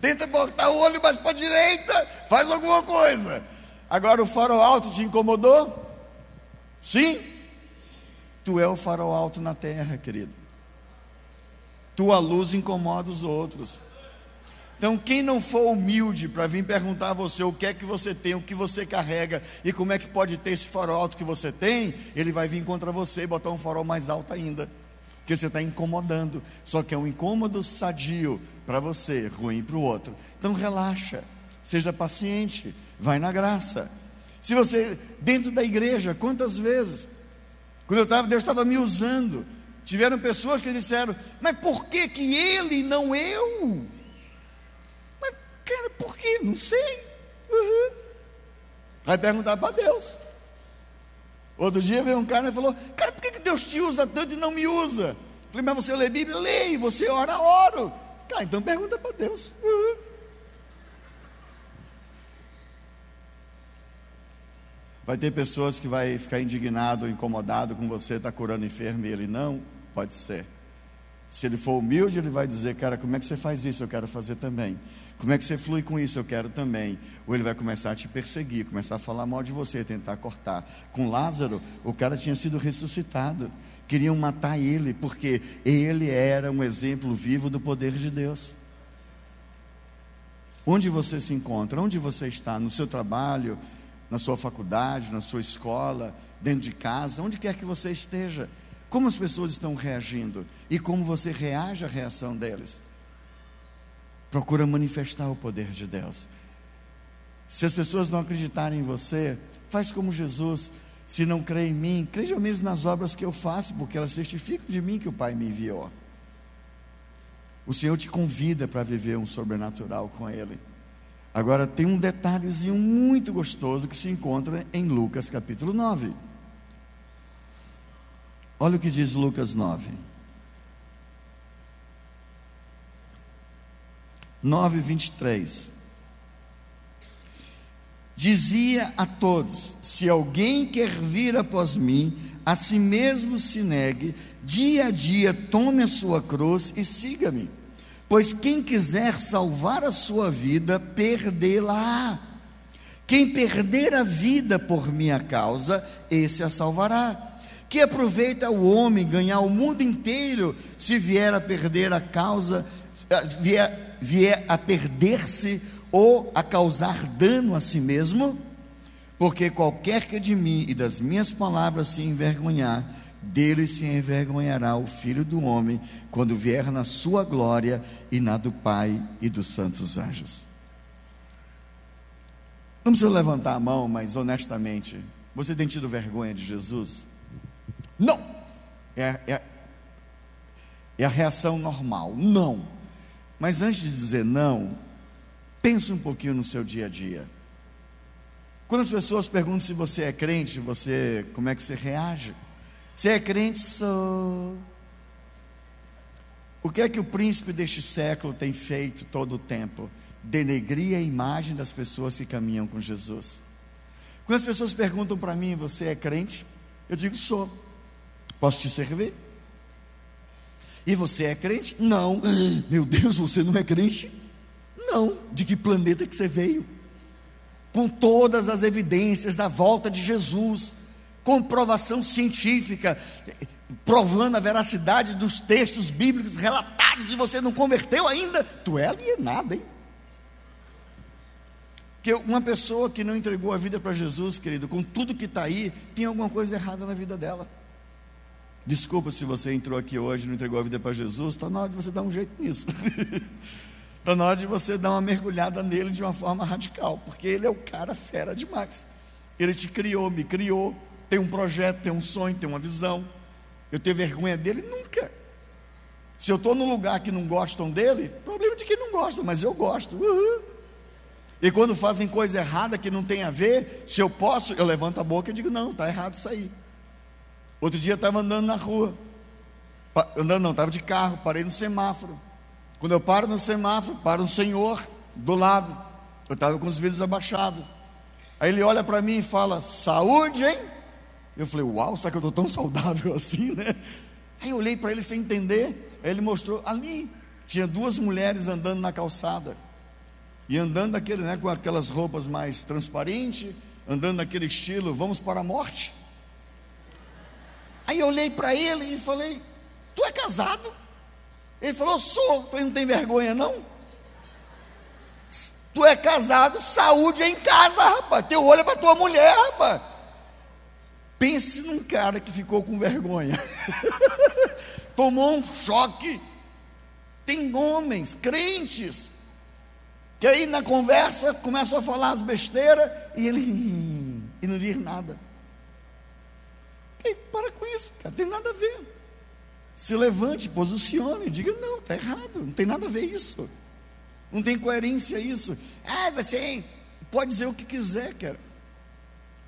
Tenta botar o olho mais para a direita, faz alguma coisa. Agora o farol alto te incomodou? Sim? Tu é o farol alto na terra, querido. Tua luz incomoda os outros. Então, quem não for humilde para vir perguntar a você o que é que você tem, o que você carrega e como é que pode ter esse farol alto que você tem, ele vai vir contra você e botar um farol mais alto ainda. Porque você está incomodando. Só que é um incômodo sadio para você, ruim para o outro. Então, relaxa, seja paciente, vai na graça. Se você, dentro da igreja, quantas vezes quando eu estava, Deus estava me usando. Tiveram pessoas que disseram, mas por que que ele não eu? Mas, cara, por quê? Não sei. Uhum. Vai perguntar para Deus. Outro dia veio um cara e falou, cara, por que, que Deus te usa tanto e não me usa? Eu falei, mas você lê Bíblia? Leio, você ora, oro. Tá, então pergunta para Deus. Uhum. Vai ter pessoas que vai ficar indignado incomodado com você estar tá curando enfermo e ele não, pode ser. Se ele for humilde, ele vai dizer, cara, como é que você faz isso? Eu quero fazer também. Como é que você flui com isso? Eu quero também. Ou ele vai começar a te perseguir, começar a falar mal de você, tentar cortar. Com Lázaro, o cara tinha sido ressuscitado. Queriam matar ele, porque ele era um exemplo vivo do poder de Deus. Onde você se encontra? Onde você está? No seu trabalho? na sua faculdade, na sua escola, dentro de casa, onde quer que você esteja. Como as pessoas estão reagindo e como você reage à reação deles. Procura manifestar o poder de Deus. Se as pessoas não acreditarem em você, faz como Jesus. Se não crê em mim, crê ao menos nas obras que eu faço, porque elas certificam de mim que o Pai me enviou. O Senhor te convida para viver um sobrenatural com Ele. Agora tem um detalhezinho muito gostoso que se encontra em Lucas capítulo 9. Olha o que diz Lucas 9. 9, 23. Dizia a todos: Se alguém quer vir após mim, a si mesmo se negue, dia a dia tome a sua cruz e siga-me. Pois quem quiser salvar a sua vida, perdê-la. Quem perder a vida por minha causa, esse a salvará. Que aproveita o homem ganhar o mundo inteiro, se vier a perder a causa, eh, vier, vier a perder-se ou a causar dano a si mesmo? Porque qualquer que de mim e das minhas palavras se envergonhar, dele se envergonhará o filho do homem quando vier na sua glória e na do Pai e dos santos anjos. Não precisa levantar a mão, mas honestamente, você tem tido vergonha de Jesus? Não! É, é, é a reação normal, não. Mas antes de dizer não, pense um pouquinho no seu dia a dia. Quando as pessoas perguntam se você é crente, você como é que você reage? Você é crente? Sou. O que é que o príncipe deste século tem feito todo o tempo? Denegrir a imagem das pessoas que caminham com Jesus. Quando as pessoas perguntam para mim, você é crente? Eu digo, sou. Posso te servir? E você é crente? Não. Meu Deus, você não é crente? Não. De que planeta que você veio? Com todas as evidências da volta de Jesus, comprovação científica, provando a veracidade dos textos bíblicos relatados e você não converteu ainda, tu é alienado, hein? Que uma pessoa que não entregou a vida para Jesus, querido, com tudo que está aí, tem alguma coisa errada na vida dela. Desculpa se você entrou aqui hoje e não entregou a vida para Jesus, está na hora de você dar um jeito nisso. Está na hora de você dar uma mergulhada nele de uma forma radical, porque ele é o cara fera demais. Ele te criou, me criou, tem um projeto, tem um sonho, tem uma visão. Eu tenho vergonha dele? Nunca. Se eu estou num lugar que não gostam dele, problema de quem não gosta, mas eu gosto. Uhum. E quando fazem coisa errada que não tem a ver, se eu posso, eu levanto a boca e digo: não, está errado isso aí. Outro dia eu estava andando na rua, andando não, estava de carro, parei no semáforo. Quando eu paro no semáforo, para um senhor do lado, eu estava com os vidros abaixados. Aí ele olha para mim e fala: Saúde, hein? Eu falei, uau, será que eu estou tão saudável assim, né? Aí eu olhei para ele sem entender. Aí ele mostrou, ali tinha duas mulheres andando na calçada. E andando daquele, né, com aquelas roupas mais transparentes, andando naquele estilo, vamos para a morte. Aí eu olhei para ele e falei, tu é casado? Ele falou, sou. Eu falei, não tem vergonha não? Tu é casado, saúde é em casa, rapaz. Teu olho é para tua mulher, rapaz. Pense num cara que ficou com vergonha, tomou um choque. Tem homens, crentes, que aí na conversa começam a falar as besteiras e ele e não diz nada. E para com isso, cara, tem nada a ver. Se levante, posicione, diga: não, está errado, não tem nada a ver isso. Não tem coerência isso. Ah, você pode dizer o que quiser, cara.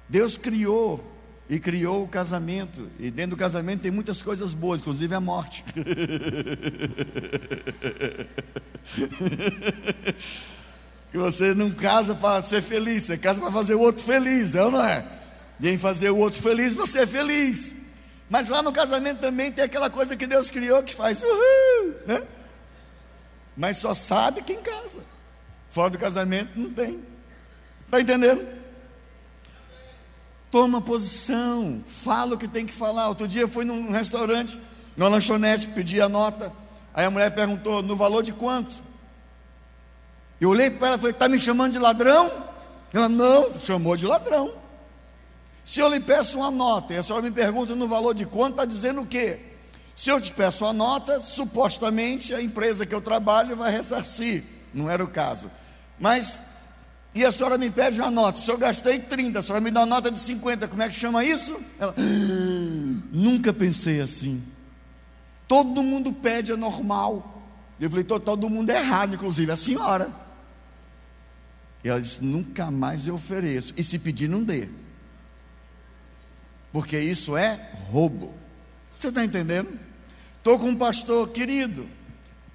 Deus criou e criou o casamento. E dentro do casamento tem muitas coisas boas, inclusive a morte. que você não casa para ser feliz, você casa para fazer o outro feliz, é ou não é? E em fazer o outro feliz, você é feliz. Mas lá no casamento também tem aquela coisa que Deus criou que faz uhul, né? Mas só sabe quem casa. Fora do casamento não tem. Está entendendo? toma posição, fala o que tem que falar. Outro dia eu fui num restaurante, numa lanchonete, pedi a nota. Aí a mulher perguntou: no valor de quanto? Eu olhei para ela e falei: está me chamando de ladrão? Ela: não, chamou de ladrão. Se eu lhe peço uma nota e a senhora me pergunta no valor de quanto, está dizendo o quê? Se eu te peço uma nota, supostamente a empresa que eu trabalho vai ressarcir. Não era o caso. Mas e a senhora me pede uma nota. Se eu gastei 30, a senhora me dá uma nota de 50, como é que chama isso? Ela, ah, nunca pensei assim. Todo mundo pede, é normal. Eu falei, todo mundo é errado, inclusive a senhora. E ela disse: nunca mais eu ofereço. E se pedir, não dê. Porque isso é roubo. Você está entendendo? Estou com um pastor querido.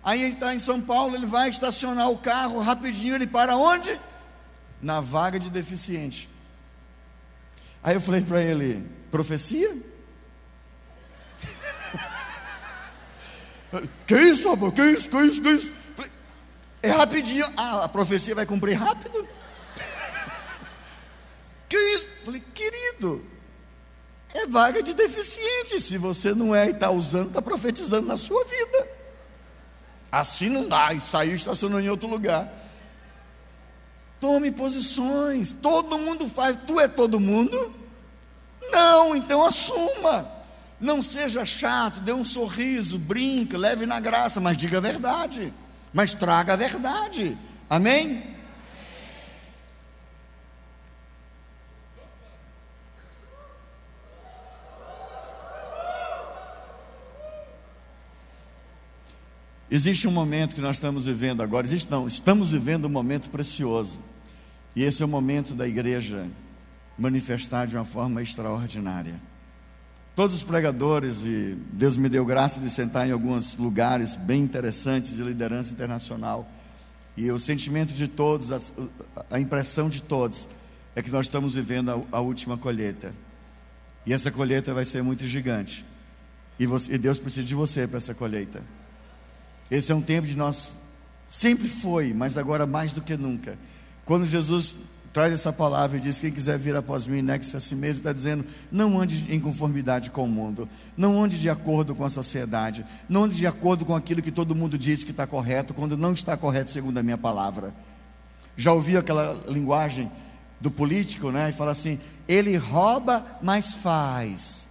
Aí ele está em São Paulo, ele vai estacionar o carro rapidinho, ele para onde? na vaga de deficiente. Aí eu falei para ele: profecia? que isso, rapaz? Que isso, que isso, que isso? É rapidinho. Ah, a profecia vai cumprir rápido? que isso? Falei, querido, é vaga de deficiente. Se você não é e está usando, está profetizando na sua vida. Assim não dá. E saiu e estacionou em outro lugar. Tome posições. Todo mundo faz. Tu é todo mundo? Não, então assuma. Não seja chato, dê um sorriso, brinque, leve na graça, mas diga a verdade. Mas traga a verdade. Amém? Existe um momento que nós estamos vivendo agora, existe não, estamos vivendo um momento precioso. E esse é o momento da igreja manifestar de uma forma extraordinária. Todos os pregadores, e Deus me deu graça de sentar em alguns lugares bem interessantes de liderança internacional. E o sentimento de todos, a, a impressão de todos, é que nós estamos vivendo a, a última colheita. E essa colheita vai ser muito gigante. E, você, e Deus precisa de você para essa colheita. Esse é um tempo de nós, sempre foi, mas agora mais do que nunca. Quando Jesus traz essa palavra e diz: Quem quiser vir após mim, negue-se a si mesmo, está dizendo: não ande em conformidade com o mundo, não ande de acordo com a sociedade, não ande de acordo com aquilo que todo mundo diz que está correto, quando não está correto segundo a minha palavra. Já ouviu aquela linguagem do político, né? E fala assim: ele rouba, mas faz.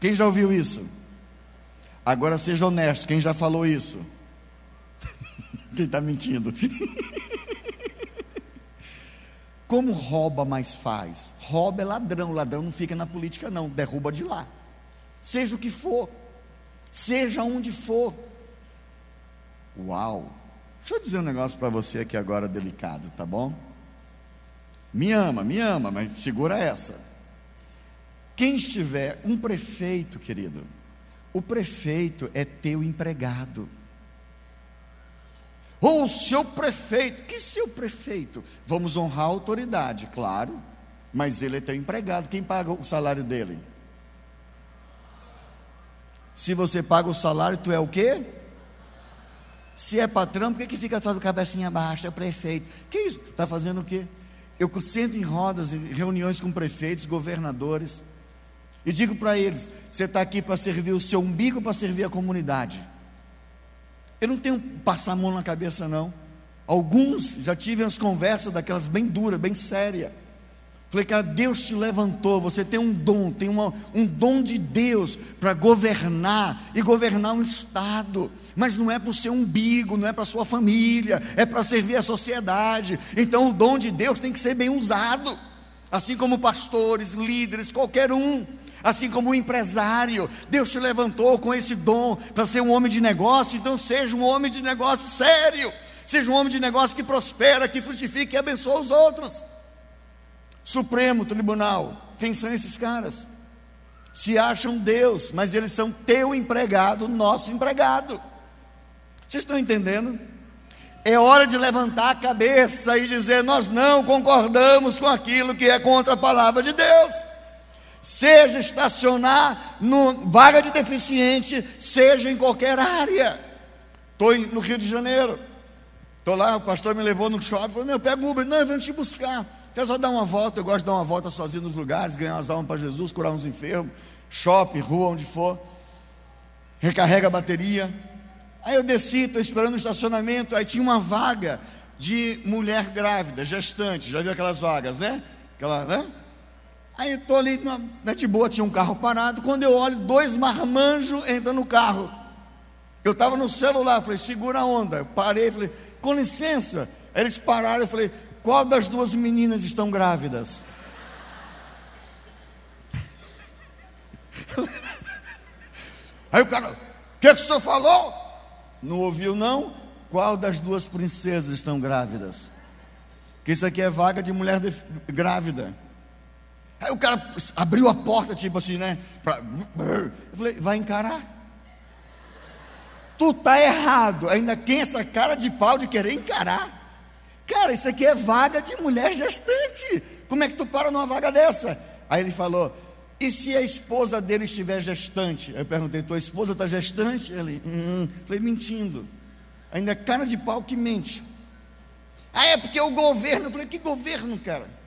Quem já ouviu isso? Agora seja honesto, quem já falou isso? quem está mentindo? Como rouba, mas faz? Rouba é ladrão, ladrão não fica na política, não, derruba de lá. Seja o que for, seja onde for. Uau! Deixa eu dizer um negócio para você aqui agora delicado, tá bom? Me ama, me ama, mas segura essa. Quem estiver, um prefeito, querido, o prefeito é teu empregado. Ou o seu prefeito, que seu prefeito? Vamos honrar a autoridade, claro, mas ele é teu empregado, quem paga o salário dele? Se você paga o salário, tu é o quê? Se é patrão, por que, que fica só de cabecinha baixa? É prefeito. Que isso? Está fazendo o quê? Eu sento em rodas, em reuniões com prefeitos, governadores, e digo para eles: você está aqui para servir o seu umbigo, para servir a comunidade. Eu não tenho passar a mão na cabeça, não. Alguns já tive as conversas daquelas bem duras, bem sérias. Falei, cara, Deus te levantou, você tem um dom, tem uma, um dom de Deus para governar e governar um Estado, mas não é para o seu umbigo, não é para a sua família, é para servir a sociedade. Então o dom de Deus tem que ser bem usado, assim como pastores, líderes, qualquer um. Assim como o empresário, Deus te levantou com esse dom para ser um homem de negócio, então seja um homem de negócio sério, seja um homem de negócio que prospera, que frutifica e abençoa os outros. Supremo Tribunal, quem são esses caras? Se acham Deus, mas eles são teu empregado, nosso empregado. Vocês estão entendendo? É hora de levantar a cabeça e dizer: nós não concordamos com aquilo que é contra a palavra de Deus seja estacionar no vaga de deficiente, seja em qualquer área. Estou no Rio de Janeiro, estou lá, o pastor me levou no shopping, falou, meu, pega Uber, não, eu venho te buscar. Quer só dar uma volta, eu gosto de dar uma volta sozinho nos lugares, ganhar as almas para Jesus, curar uns enfermos, shopping, rua, onde for. Recarrega a bateria. Aí eu desci, estou esperando o estacionamento, aí tinha uma vaga de mulher grávida, gestante, já viu aquelas vagas, né? Aquela, né? Aí estou ali, na, na de boa, tinha um carro parado. Quando eu olho, dois marmanjos entram no carro. Eu estava no celular, falei, segura a onda. Eu parei, falei, com licença. Eles pararam, eu falei, qual das duas meninas estão grávidas? Aí o cara, o que, que o senhor falou? Não ouviu, não? Qual das duas princesas estão grávidas? Que isso aqui é vaga de mulher grávida. Aí o cara abriu a porta, tipo assim, né? Pra... Eu falei, vai encarar. Tu tá errado. Ainda tem essa cara de pau de querer encarar. Cara, isso aqui é vaga de mulher gestante. Como é que tu para numa vaga dessa? Aí ele falou: e se a esposa dele estiver gestante? Eu perguntei: tua esposa está gestante? Ele, hum, falei, mentindo. Ainda é cara de pau que mente. Ah, é porque o governo. Eu falei: que governo, cara?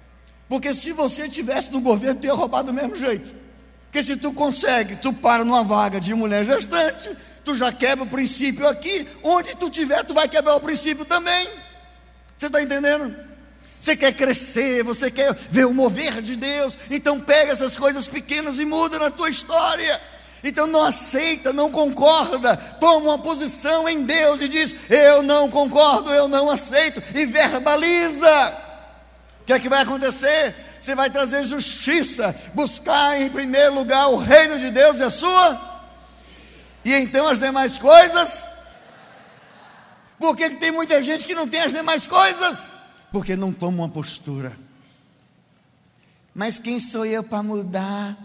Porque se você estivesse no governo, tu ia roubar do mesmo jeito. Porque se tu consegue, tu para numa vaga de mulher gestante, tu já quebra o princípio aqui, onde tu tiver, tu vai quebrar o princípio também. Você está entendendo? Você quer crescer, você quer ver o mover de Deus, então pega essas coisas pequenas e muda na tua história. Então não aceita, não concorda, toma uma posição em Deus e diz: Eu não concordo, eu não aceito, e verbaliza. O que é que vai acontecer? Você vai trazer justiça, buscar em primeiro lugar o reino de Deus e a sua, e então as demais coisas. Por que, que tem muita gente que não tem as demais coisas? Porque não toma uma postura. Mas quem sou eu para mudar?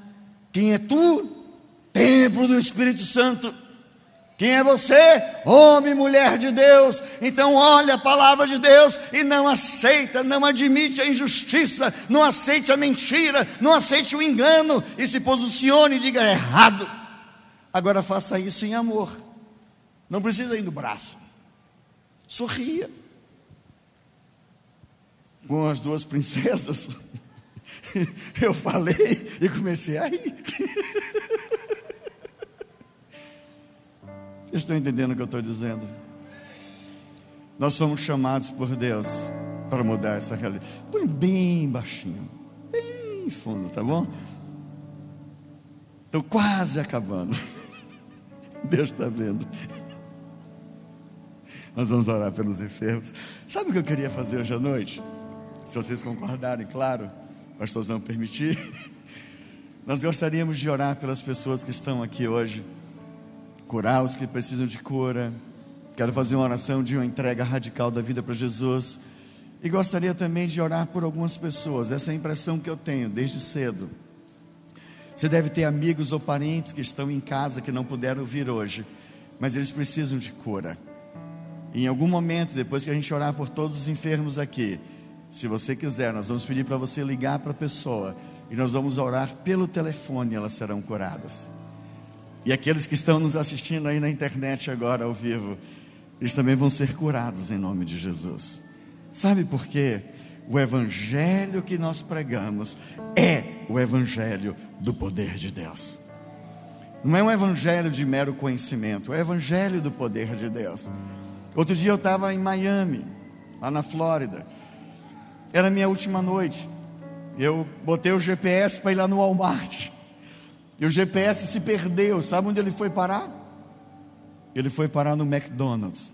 Quem é tu? Templo do Espírito Santo. Quem é você? Homem, mulher de Deus. Então olha a palavra de Deus e não aceita, não admite a injustiça, não aceite a mentira, não aceite o engano e se posicione e diga errado. Agora faça isso em amor. Não precisa ir no braço. Sorria. Com as duas princesas, eu falei e comecei a rir. estão entendendo o que eu estou dizendo? Nós somos chamados por Deus para mudar essa realidade. Põe bem baixinho, bem fundo, tá bom? Estou quase acabando. Deus está vendo. Nós vamos orar pelos enfermos. Sabe o que eu queria fazer hoje à noite? Se vocês concordarem, claro, pastorzão permitir. Nós gostaríamos de orar pelas pessoas que estão aqui hoje curar os que precisam de cura. Quero fazer uma oração de uma entrega radical da vida para Jesus. E gostaria também de orar por algumas pessoas, essa é a impressão que eu tenho desde cedo. Você deve ter amigos ou parentes que estão em casa que não puderam vir hoje, mas eles precisam de cura. Em algum momento, depois que a gente orar por todos os enfermos aqui, se você quiser, nós vamos pedir para você ligar para a pessoa e nós vamos orar pelo telefone, elas serão curadas. E aqueles que estão nos assistindo aí na internet agora ao vivo, eles também vão ser curados em nome de Jesus. Sabe por quê? O evangelho que nós pregamos é o evangelho do poder de Deus. Não é um evangelho de mero conhecimento, é o evangelho do poder de Deus. Outro dia eu estava em Miami, lá na Flórida. Era minha última noite. Eu botei o GPS para ir lá no Walmart. E o GPS se perdeu. Sabe onde ele foi parar? Ele foi parar no McDonald's.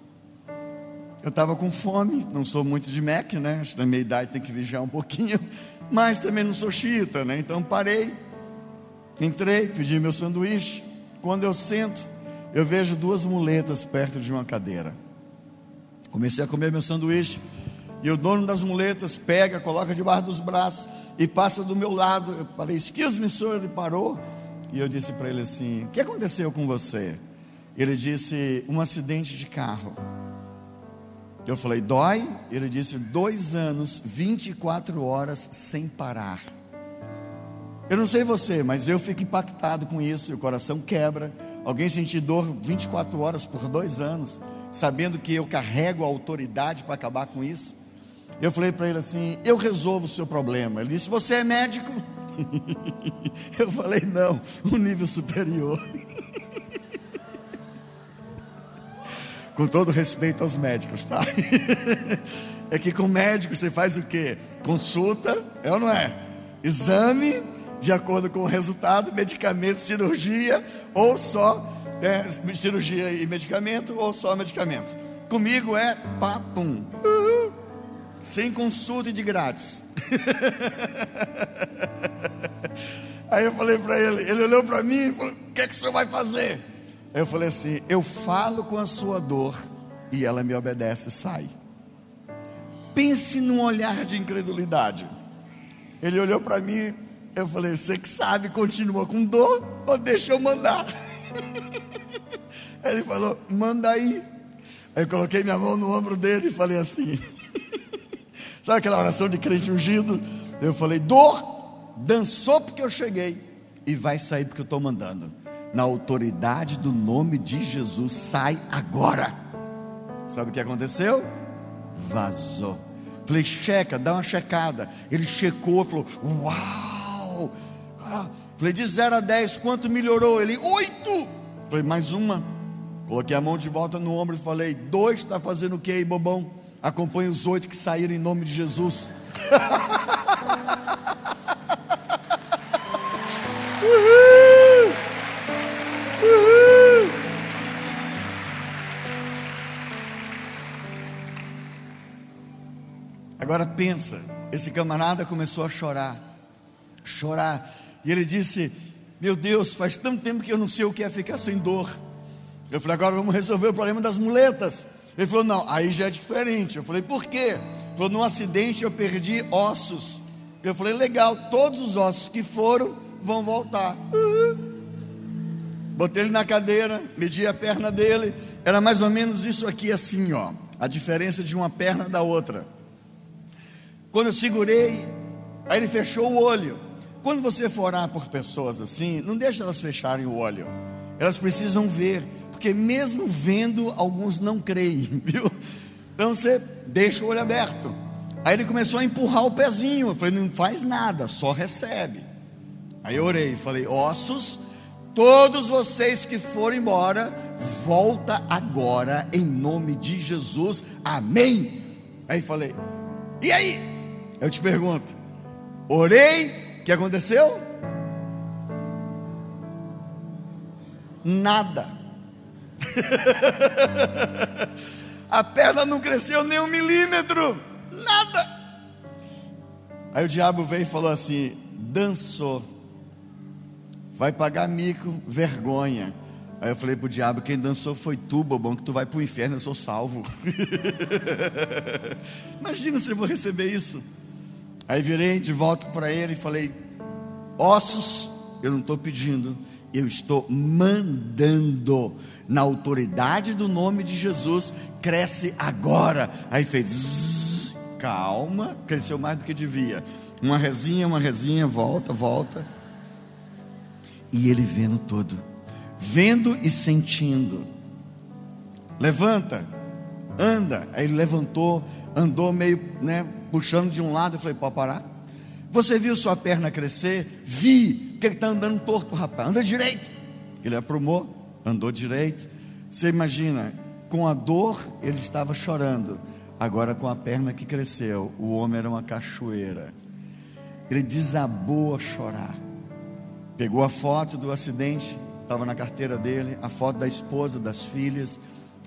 Eu estava com fome, não sou muito de Mac, né? Acho que na minha idade tem que vigiar um pouquinho, mas também não sou chita, né? Então parei, entrei, pedi meu sanduíche. Quando eu sento, eu vejo duas muletas perto de uma cadeira. Comecei a comer meu sanduíche. E o dono das muletas pega, coloca debaixo dos braços e passa do meu lado. Eu falei, excuse me, senhor. Ele parou e eu disse para ele assim: O que aconteceu com você? Ele disse: Um acidente de carro. Eu falei: Dói? Ele disse: Dois anos, 24 horas sem parar. Eu não sei você, mas eu fico impactado com isso, o coração quebra. Alguém sentir dor 24 horas por dois anos, sabendo que eu carrego a autoridade para acabar com isso. Eu falei para ele assim: Eu resolvo o seu problema. Ele disse: Você é médico? Eu falei, não, um nível superior. Com todo respeito aos médicos, tá? É que com médico você faz o quê? Consulta, é ou não é? Exame, de acordo com o resultado, medicamento, cirurgia, ou só é, cirurgia e medicamento, ou só medicamento. Comigo é papum. Sem consulta e de grátis. Aí eu falei para ele, ele olhou para mim e falou: O que é que você vai fazer? Aí eu falei assim: Eu falo com a sua dor e ela me obedece, sai. Pense num olhar de incredulidade. Ele olhou para mim, eu falei: Você que sabe, continua com dor ou deixa eu mandar? Ele falou: Manda aí. Aí eu coloquei minha mão no ombro dele e falei assim: Sabe aquela oração de crente ungido? Eu falei: Dor dançou porque eu cheguei e vai sair porque eu estou mandando. Na autoridade do nome de Jesus, sai agora. Sabe o que aconteceu? Vazou. Falei, checa, dá uma checada. Ele checou, falou, uau. Ah, falei, de 0 a 10, quanto melhorou? Ele, 8. Falei, mais uma. Coloquei a mão de volta no ombro e falei, dois está fazendo o que aí, bobão? Acompanhe os oito que saíram em nome de Jesus. Agora pensa, esse camarada começou a chorar, chorar, e ele disse: Meu Deus, faz tanto tempo que eu não sei o que é ficar sem dor. Eu falei: Agora vamos resolver o problema das muletas. Ele falou: Não, aí já é diferente. Eu falei: Por quê? Ele falou: No acidente eu perdi ossos. Eu falei: Legal, todos os ossos que foram vão voltar. Uhum. Botei ele na cadeira, medi a perna dele. Era mais ou menos isso aqui, assim, ó. A diferença de uma perna da outra. Quando eu segurei, aí ele fechou o olho. Quando você for orar por pessoas assim, não deixe elas fecharem o olho. Elas precisam ver, porque mesmo vendo, alguns não creem, viu? Então você deixa o olho aberto. Aí ele começou a empurrar o pezinho. Eu falei, não faz nada, só recebe. Aí eu orei, falei, ossos Todos vocês que foram embora, volta agora em nome de Jesus. Amém. Aí falei: "E aí?" Eu te pergunto: "Orei, o que aconteceu?" Nada. A perna não cresceu nem um milímetro. Nada. Aí o diabo veio e falou assim: dançou vai pagar mico, vergonha. Aí eu falei para o diabo: quem dançou foi tu, bobão, que tu vai para o inferno, eu sou salvo. Imagina se eu vou receber isso. Aí virei de volta para ele e falei: ossos, eu não estou pedindo, eu estou mandando. Na autoridade do nome de Jesus, cresce agora. Aí fez, zzz, calma, cresceu mais do que devia. Uma resinha, uma resinha, volta, volta e ele vendo tudo, vendo e sentindo. Levanta, anda. Aí ele levantou, andou meio, né, puxando de um lado. Eu falei: pode parar? Você viu sua perna crescer? Vi. que ele está andando torto, rapaz? Anda direito. Ele aprumou, andou direito. Você imagina, com a dor ele estava chorando. Agora com a perna que cresceu, o homem era uma cachoeira. Ele desabou a chorar. Pegou a foto do acidente, estava na carteira dele, a foto da esposa, das filhas.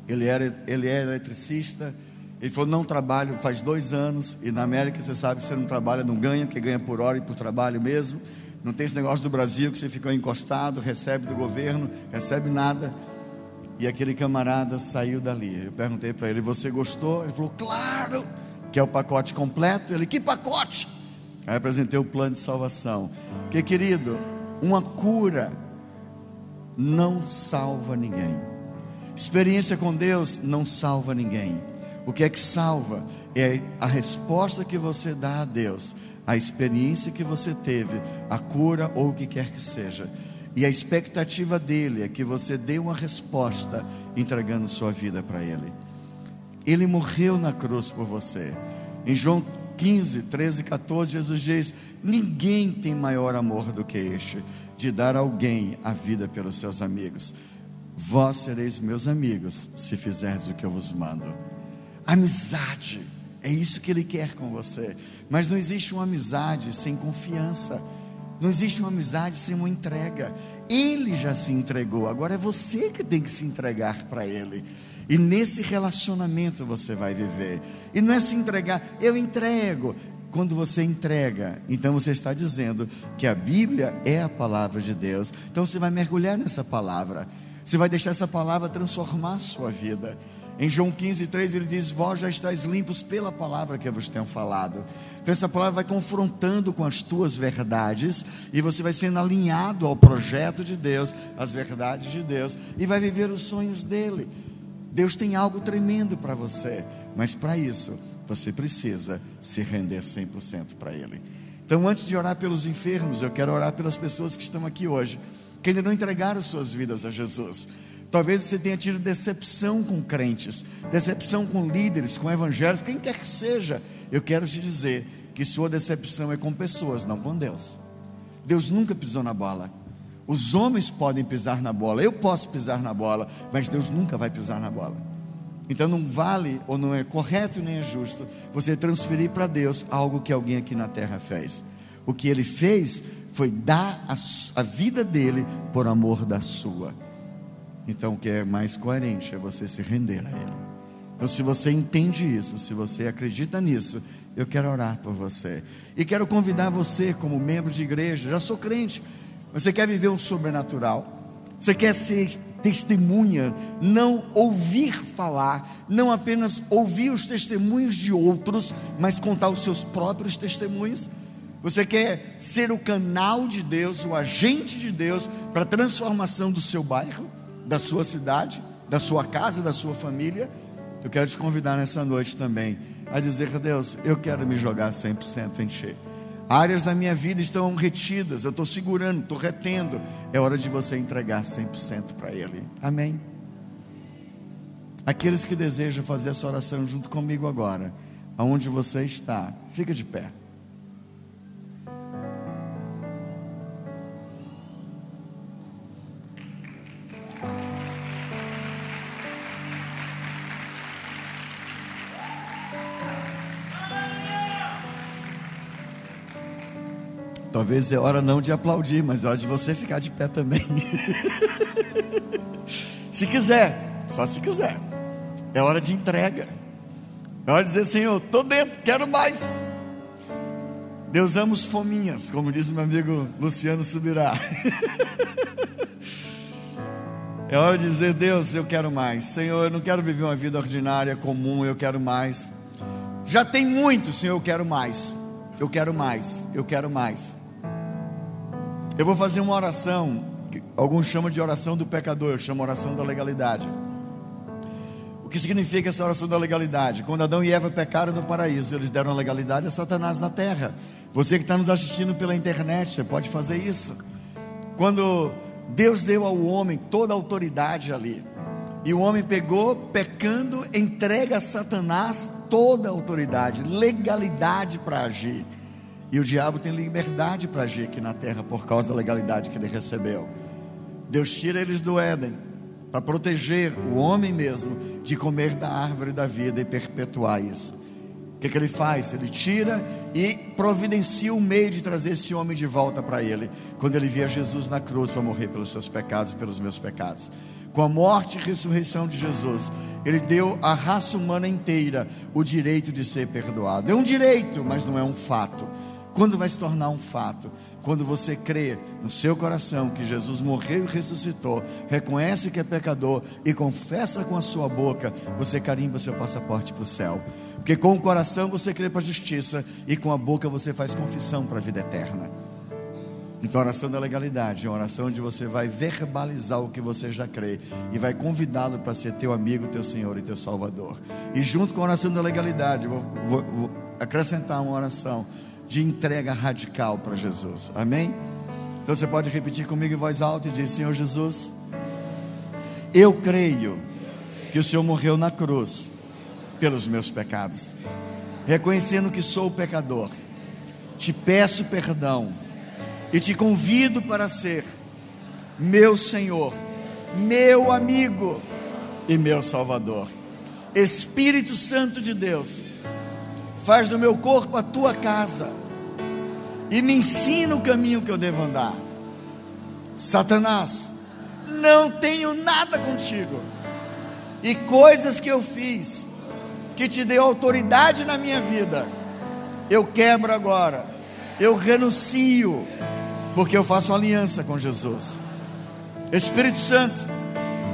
Ele era, ele é eletricista. Ele falou: Não trabalho faz dois anos. E na América você sabe que você não trabalha, não ganha, porque ganha por hora e por trabalho mesmo. Não tem esse negócio do Brasil que você ficou encostado, recebe do governo, recebe nada. E aquele camarada saiu dali. Eu perguntei para ele: Você gostou? Ele falou: Claro, que é o pacote completo. Ele: Que pacote? Aí apresentei o plano de salvação. Que querido, uma cura não salva ninguém. Experiência com Deus não salva ninguém. O que é que salva é a resposta que você dá a Deus, a experiência que você teve, a cura ou o que quer que seja. E a expectativa dele é que você dê uma resposta entregando sua vida para ele. Ele morreu na cruz por você. Em João 15, 13, 14, Jesus diz: Ninguém tem maior amor do que este, de dar alguém a vida pelos seus amigos. Vós sereis meus amigos, se fizerdes o que eu vos mando. Amizade, é isso que Ele quer com você. Mas não existe uma amizade sem confiança. Não existe uma amizade sem uma entrega. Ele já se entregou, agora é você que tem que se entregar para Ele. E nesse relacionamento você vai viver. E não é se entregar, eu entrego. Quando você entrega, então você está dizendo que a Bíblia é a palavra de Deus. Então você vai mergulhar nessa palavra. Você vai deixar essa palavra transformar a sua vida. Em João 15, 3 ele diz: Vós já estáis limpos pela palavra que eu vos tenho falado. Então, essa palavra vai confrontando com as tuas verdades, e você vai sendo alinhado ao projeto de Deus, às verdades de Deus, e vai viver os sonhos dele. Deus tem algo tremendo para você, mas para isso você precisa se render 100% para Ele. Então, antes de orar pelos enfermos, eu quero orar pelas pessoas que estão aqui hoje, que ainda não entregaram suas vidas a Jesus. Talvez você tenha tido decepção com crentes, decepção com líderes, com evangelhos, quem quer que seja. Eu quero te dizer que sua decepção é com pessoas, não com Deus. Deus nunca pisou na bola. Os homens podem pisar na bola, eu posso pisar na bola, mas Deus nunca vai pisar na bola. Então não vale ou não é correto nem é justo você transferir para Deus algo que alguém aqui na terra fez. O que ele fez foi dar a, a vida dele por amor da sua. Então o que é mais coerente é você se render a ele. Então, se você entende isso, se você acredita nisso, eu quero orar por você. E quero convidar você, como membro de igreja, já sou crente, você quer viver um sobrenatural? Você quer ser testemunha, não ouvir falar, não apenas ouvir os testemunhos de outros, mas contar os seus próprios testemunhos. Você quer ser o canal de Deus, o agente de Deus para a transformação do seu bairro, da sua cidade, da sua casa, da sua família? Eu quero te convidar nessa noite também a dizer a Deus: eu quero me jogar 100% encher. Áreas da minha vida estão retidas, eu estou segurando, estou retendo. É hora de você entregar 100% para Ele. Amém? Aqueles que desejam fazer essa oração junto comigo agora, aonde você está, fica de pé. Talvez é hora não de aplaudir, mas é hora de você ficar de pé também. se quiser, só se quiser. É hora de entrega. É hora de dizer, Senhor, estou dentro, quero mais. Deus ama os fominhas, como diz meu amigo Luciano Subirá. é hora de dizer, Deus, eu quero mais. Senhor, eu não quero viver uma vida ordinária, comum, eu quero mais. Já tem muito, Senhor, eu quero mais. Eu quero mais, eu quero mais. Eu vou fazer uma oração, alguns chamam de oração do pecador, eu chamo oração da legalidade. O que significa essa oração da legalidade? Quando Adão e Eva pecaram no paraíso, eles deram a legalidade a Satanás na terra. Você que está nos assistindo pela internet, você pode fazer isso. Quando Deus deu ao homem toda a autoridade ali, e o homem pegou, pecando, entrega a Satanás toda a autoridade, legalidade para agir. E o diabo tem liberdade para agir aqui na terra por causa da legalidade que ele recebeu. Deus tira eles do Éden para proteger o homem mesmo de comer da árvore da vida e perpetuar isso. O que, que ele faz? Ele tira e providencia o um meio de trazer esse homem de volta para ele, quando ele via Jesus na cruz para morrer pelos seus pecados e pelos meus pecados. Com a morte e ressurreição de Jesus, ele deu à raça humana inteira o direito de ser perdoado. É um direito, mas não é um fato. Quando vai se tornar um fato? Quando você crê no seu coração que Jesus morreu e ressuscitou, reconhece que é pecador e confessa com a sua boca, você carimba seu passaporte para o céu. Porque com o coração você crê para a justiça e com a boca você faz confissão para a vida eterna. Então, a oração da legalidade é uma oração onde você vai verbalizar o que você já crê e vai convidá-lo para ser teu amigo, teu Senhor e teu Salvador. E junto com a oração da legalidade, vou, vou, vou acrescentar uma oração de entrega radical para Jesus. Amém? Então você pode repetir comigo em voz alta e dizer: Senhor Jesus, eu creio que o Senhor morreu na cruz pelos meus pecados. Reconhecendo que sou pecador, te peço perdão e te convido para ser meu Senhor, meu amigo e meu Salvador. Espírito Santo de Deus, faz do meu corpo a tua casa e me ensina o caminho que eu devo andar. Satanás, não tenho nada contigo, e coisas que eu fiz, que te deu autoridade na minha vida, eu quebro agora, eu renuncio, porque eu faço aliança com Jesus. Espírito Santo,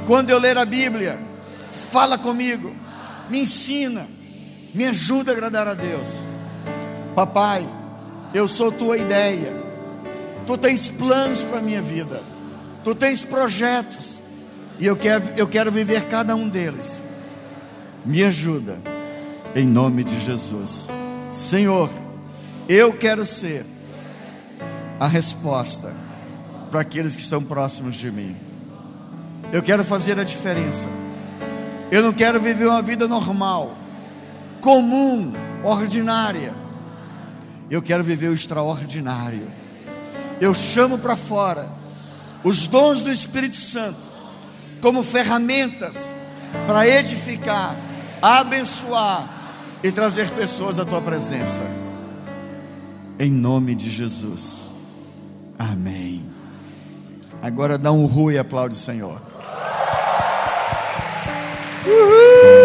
quando eu ler a Bíblia, fala comigo, me ensina, me ajuda a agradar a Deus. Papai, eu sou tua ideia. Tu tens planos para a minha vida. Tu tens projetos. E eu quero, eu quero viver cada um deles. Me ajuda. Em nome de Jesus. Senhor, eu quero ser a resposta para aqueles que estão próximos de mim. Eu quero fazer a diferença. Eu não quero viver uma vida normal comum, ordinária. Eu quero viver o extraordinário. Eu chamo para fora os dons do Espírito Santo como ferramentas para edificar, abençoar e trazer pessoas à tua presença. Em nome de Jesus. Amém. Agora dá um ru e aplaude o Senhor. Uhul!